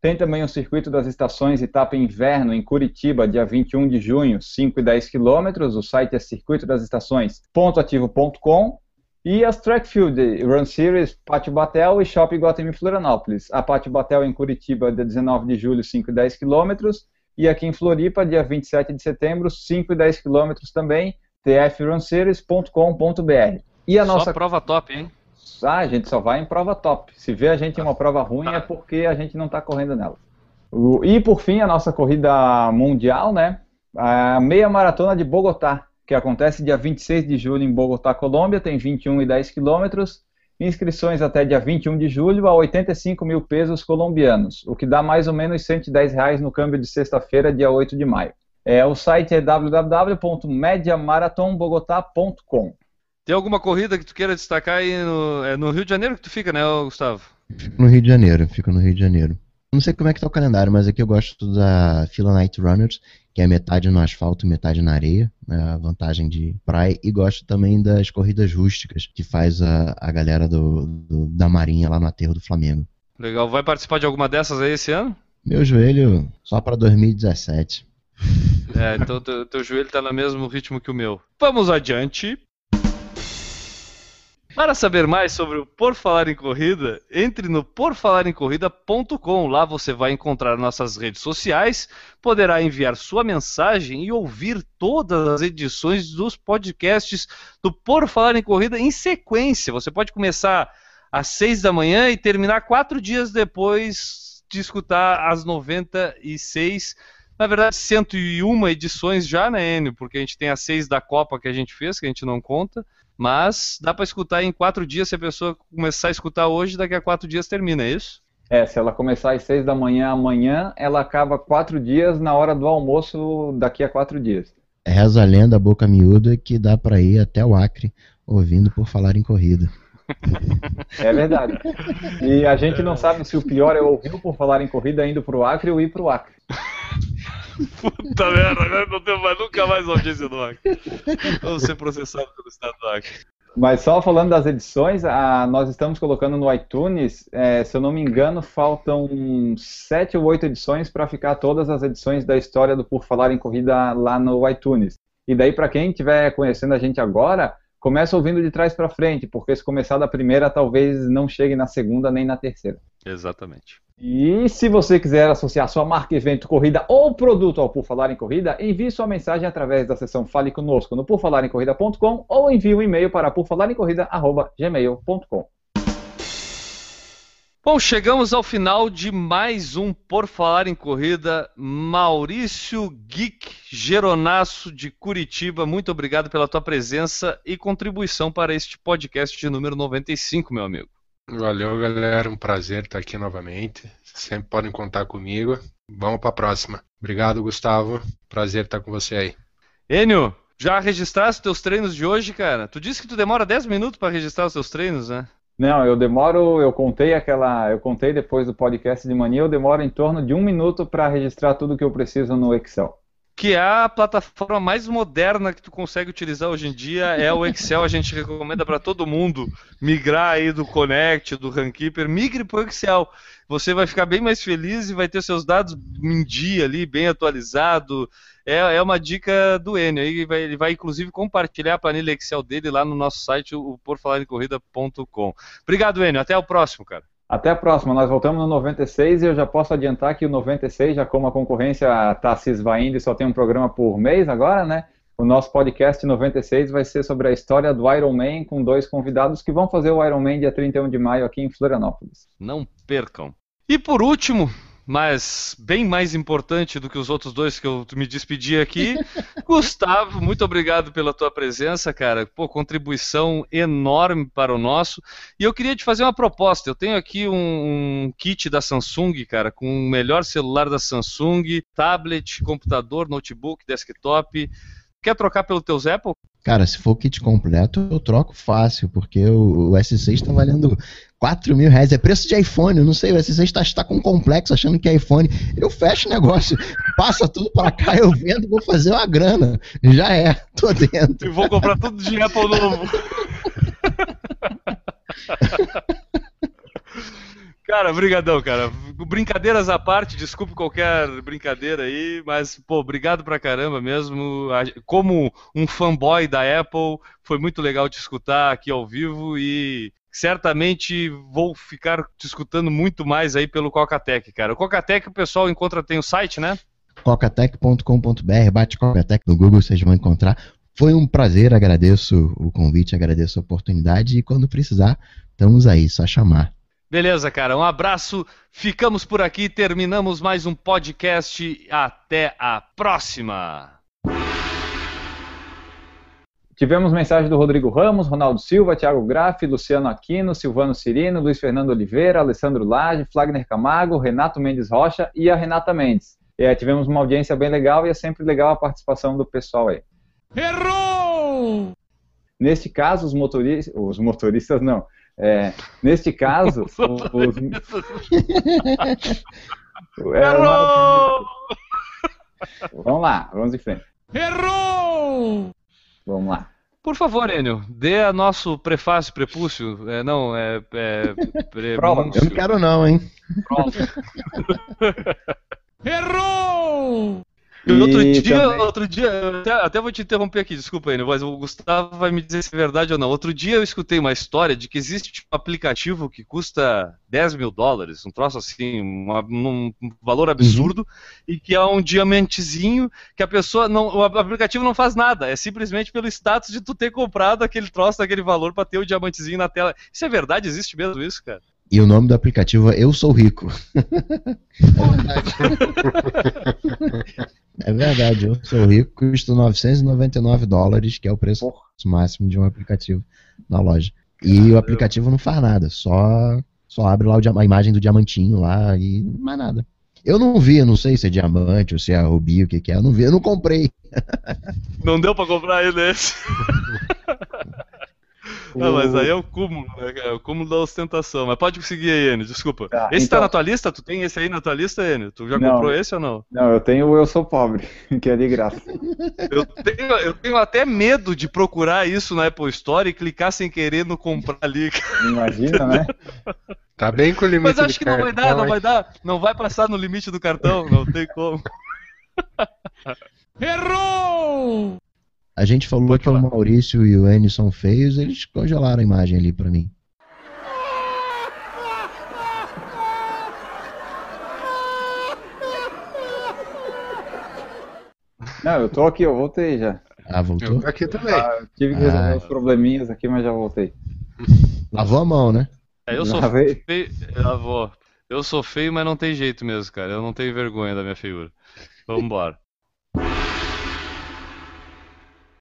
Tem também o Circuito das Estações Etapa Inverno, em Curitiba, dia 21 de junho, 5 e 10 quilômetros. O site é circuitodasestações.ativo.com. E as Trackfield Run Series, Pátio Batel e Shopping Guatemi Florianópolis. A Pátio Batel em Curitiba, dia 19 de julho, 5 e 10 quilômetros e aqui em Floripa, dia 27 de setembro, 5 e 10 quilômetros também, tfrunseries.com.br. E a nossa. Só prova top, hein? Ah, a gente só vai em prova top. Se vê a gente em uma prova ruim é porque a gente não está correndo nela. E por fim, a nossa corrida mundial, né? A meia maratona de Bogotá, que acontece dia 26 de julho em Bogotá, Colômbia, tem 21 e 10 quilômetros. Inscrições até dia 21 de julho a 85 mil pesos colombianos, o que dá mais ou menos 110 reais no câmbio de sexta-feira, dia 8 de maio. É, o site é www.mediamaratonbogotá.com. Tem alguma corrida que tu queira destacar aí no, é no Rio de Janeiro que tu fica, né, Gustavo? Fico no Rio de Janeiro, fico no Rio de Janeiro. Não sei como é que tá o calendário, mas aqui eu gosto da Fila Night Runners, que é metade no asfalto e metade na areia, né, a vantagem de praia, e gosto também das corridas rústicas, que faz a, a galera do, do, da Marinha lá no aterro do Flamengo. Legal, vai participar de alguma dessas aí esse ano? Meu joelho só para 2017. É, então teu, teu joelho tá no mesmo ritmo que o meu. Vamos adiante. Para saber mais sobre o Por Falar em Corrida, entre no porfalarencorrida.com. Lá você vai encontrar nossas redes sociais, poderá enviar sua mensagem e ouvir todas as edições dos podcasts do Por Falar em Corrida em sequência. Você pode começar às seis da manhã e terminar quatro dias depois de escutar as 96 na verdade, 101 edições já, né, Enio? Porque a gente tem as seis da Copa que a gente fez, que a gente não conta. Mas dá para escutar em quatro dias. Se a pessoa começar a escutar hoje, daqui a quatro dias termina, é isso? É, se ela começar às seis da manhã amanhã, ela acaba quatro dias na hora do almoço daqui a quatro dias. Reza a lenda, boca miúda, que dá para ir até o Acre ouvindo por falar em corrida. É verdade. E a gente não sabe se o pior é ouvir por falar em corrida indo pro Acre ou ir pro Acre. Puta merda, né? não tenho mais, nunca mais audiência do Acre. Vamos ser processados pelo Estado do Acre. Mas só falando das edições, a, nós estamos colocando no iTunes, é, se eu não me engano, faltam sete ou oito edições para ficar todas as edições da história do Por Falar em Corrida lá no iTunes. E daí, para quem estiver conhecendo a gente agora, começa ouvindo de trás para frente, porque se começar da primeira, talvez não chegue na segunda nem na terceira. Exatamente. E se você quiser associar sua marca, evento, corrida ou produto ao Por Falar em Corrida, envie sua mensagem através da seção Fale Conosco no porfalarencorrida.com ou envie um e-mail para porfalarencorrida.gmail.com. Bom, chegamos ao final de mais um Por Falar em Corrida. Maurício Geek Geronasso de Curitiba, muito obrigado pela tua presença e contribuição para este podcast de número 95, meu amigo. Valeu, galera. Um prazer estar aqui novamente. Sempre podem contar comigo. Vamos para a próxima. Obrigado, Gustavo. Prazer estar com você aí. Enio, já registraste teus treinos de hoje, cara? Tu disse que tu demora 10 minutos para registrar os teus treinos, né? Não, eu demoro, eu contei aquela, eu contei depois do podcast de mania, eu demoro em torno de um minuto para registrar tudo que eu preciso no Excel que é a plataforma mais moderna que tu consegue utilizar hoje em dia é o Excel. A gente recomenda para todo mundo migrar aí do Connect, do Runkeeper, migre para o Excel. Você vai ficar bem mais feliz e vai ter seus dados em dia ali, bem atualizado. É, é uma dica do Enio. Ele vai, ele vai inclusive compartilhar a planilha Excel dele lá no nosso site, o porfalarencorrida.com. Obrigado, Enio. Até o próximo, cara. Até a próxima. Nós voltamos no 96 e eu já posso adiantar que o 96, já como a concorrência está se esvaindo e só tem um programa por mês agora, né? O nosso podcast 96 vai ser sobre a história do Iron Man com dois convidados que vão fazer o Iron Man dia 31 de maio aqui em Florianópolis. Não percam. E por último, mas bem mais importante do que os outros dois que eu me despedi aqui. [laughs] Gustavo, muito obrigado pela tua presença, cara. Pô, contribuição enorme para o nosso. E eu queria te fazer uma proposta. Eu tenho aqui um, um kit da Samsung, cara, com o melhor celular da Samsung, tablet, computador, notebook, desktop. Quer trocar pelo teus Apple? Cara, se for o kit completo, eu troco fácil, porque o S6 está valendo 4 mil reais. É preço de iPhone, eu não sei, o S6 está tá com complexo achando que é iPhone. Eu fecho o negócio, [laughs] passa tudo para cá, eu vendo, vou fazer uma grana. Já é, [laughs] tô dentro. E vou comprar tudo de Apple novo. [laughs] Cara, brigadão, cara. Brincadeiras à parte, desculpe qualquer brincadeira aí, mas, pô, obrigado pra caramba mesmo. Como um fanboy da Apple, foi muito legal te escutar aqui ao vivo e certamente vou ficar te escutando muito mais aí pelo Cocatec, cara. O Cocatec o pessoal encontra, tem o site, né? cocatec.com.br, bate Cocatec no Google, vocês vão encontrar. Foi um prazer, agradeço o convite, agradeço a oportunidade e quando precisar, estamos aí, só chamar. Beleza, cara. Um abraço. Ficamos por aqui. Terminamos mais um podcast. Até a próxima. Tivemos mensagem do Rodrigo Ramos, Ronaldo Silva, Thiago Graff, Luciano Aquino, Silvano Cirino, Luiz Fernando Oliveira, Alessandro Lage, Flagner Camargo, Renato Mendes Rocha e a Renata Mendes. É, tivemos uma audiência bem legal e é sempre legal a participação do pessoal aí. Errou! Neste caso, os motoristas, os motoristas não, é, neste caso, [laughs] os... [laughs] Errou! Vamos lá, vamos em frente. Errou! Vamos lá. Por favor, Enio, dê a nosso prefácio, prepúcio. É, não, é. é Prova. Eu não quero, não, hein? [laughs] Errou! E outro E dia, também- outro dia, eu até, até vou te interromper aqui, desculpa aí, mas o Gustavo vai me dizer se é verdade ou não. Outro dia eu escutei uma história de que existe tipo, um aplicativo que custa 10 mil dólares, um troço assim, uma- um valor absurdo, e que é um diamantezinho que a pessoa não. O aplicativo não faz nada, é simplesmente pelo status de tu ter comprado aquele troço daquele valor pra ter o diamantezinho na tela. Isso é verdade? Existe mesmo isso, cara? E o nome do aplicativo é Eu Sou Rico. é verdade, eu sou rico, custa 999 dólares, que é o preço máximo de um aplicativo na loja. E o aplicativo não faz nada, só, só abre lá a imagem do diamantinho lá e mais nada. Eu não vi, eu não sei se é diamante ou se é rubi, o que, que é, eu não vi, eu não comprei. Não deu pra comprar ele esse. [laughs] Não, mas aí é o cúmulo, né, cara? É o cúmulo da ostentação. Mas pode seguir aí, Enio, desculpa. Tá, esse tá então- na tua lista? Tu tem esse aí na tua lista, Enio? Tu já Não. comprou esse ou não? Não, eu tenho o Eu Sou Pobre, [laughs] que é de graça. Eu tenho, eu tenho até medo de procurar isso na Apple Store e clicar sem querer no comprar ali. [laughs] Imagina, né? Tá bem com o limite Mas acho que não vai dar, cartão, não vai dar. Não vai passar no limite do cartão, não tem como. Errou! A gente falou Pode que o falar. Maurício e o Enio são feios, eles congelaram a imagem ali pra mim. Não, eu tô aqui, eu voltei já. Ah, voltou? Eu tô aqui também. Ah, tive que resolver Ah. uns probleminhas aqui, mas já voltei. Lavou a mão, né? É, eu sou Lavei. feio. Avó. Eu sou feio, mas não tem jeito mesmo, cara. Eu não tenho vergonha da minha feiura. Vambora.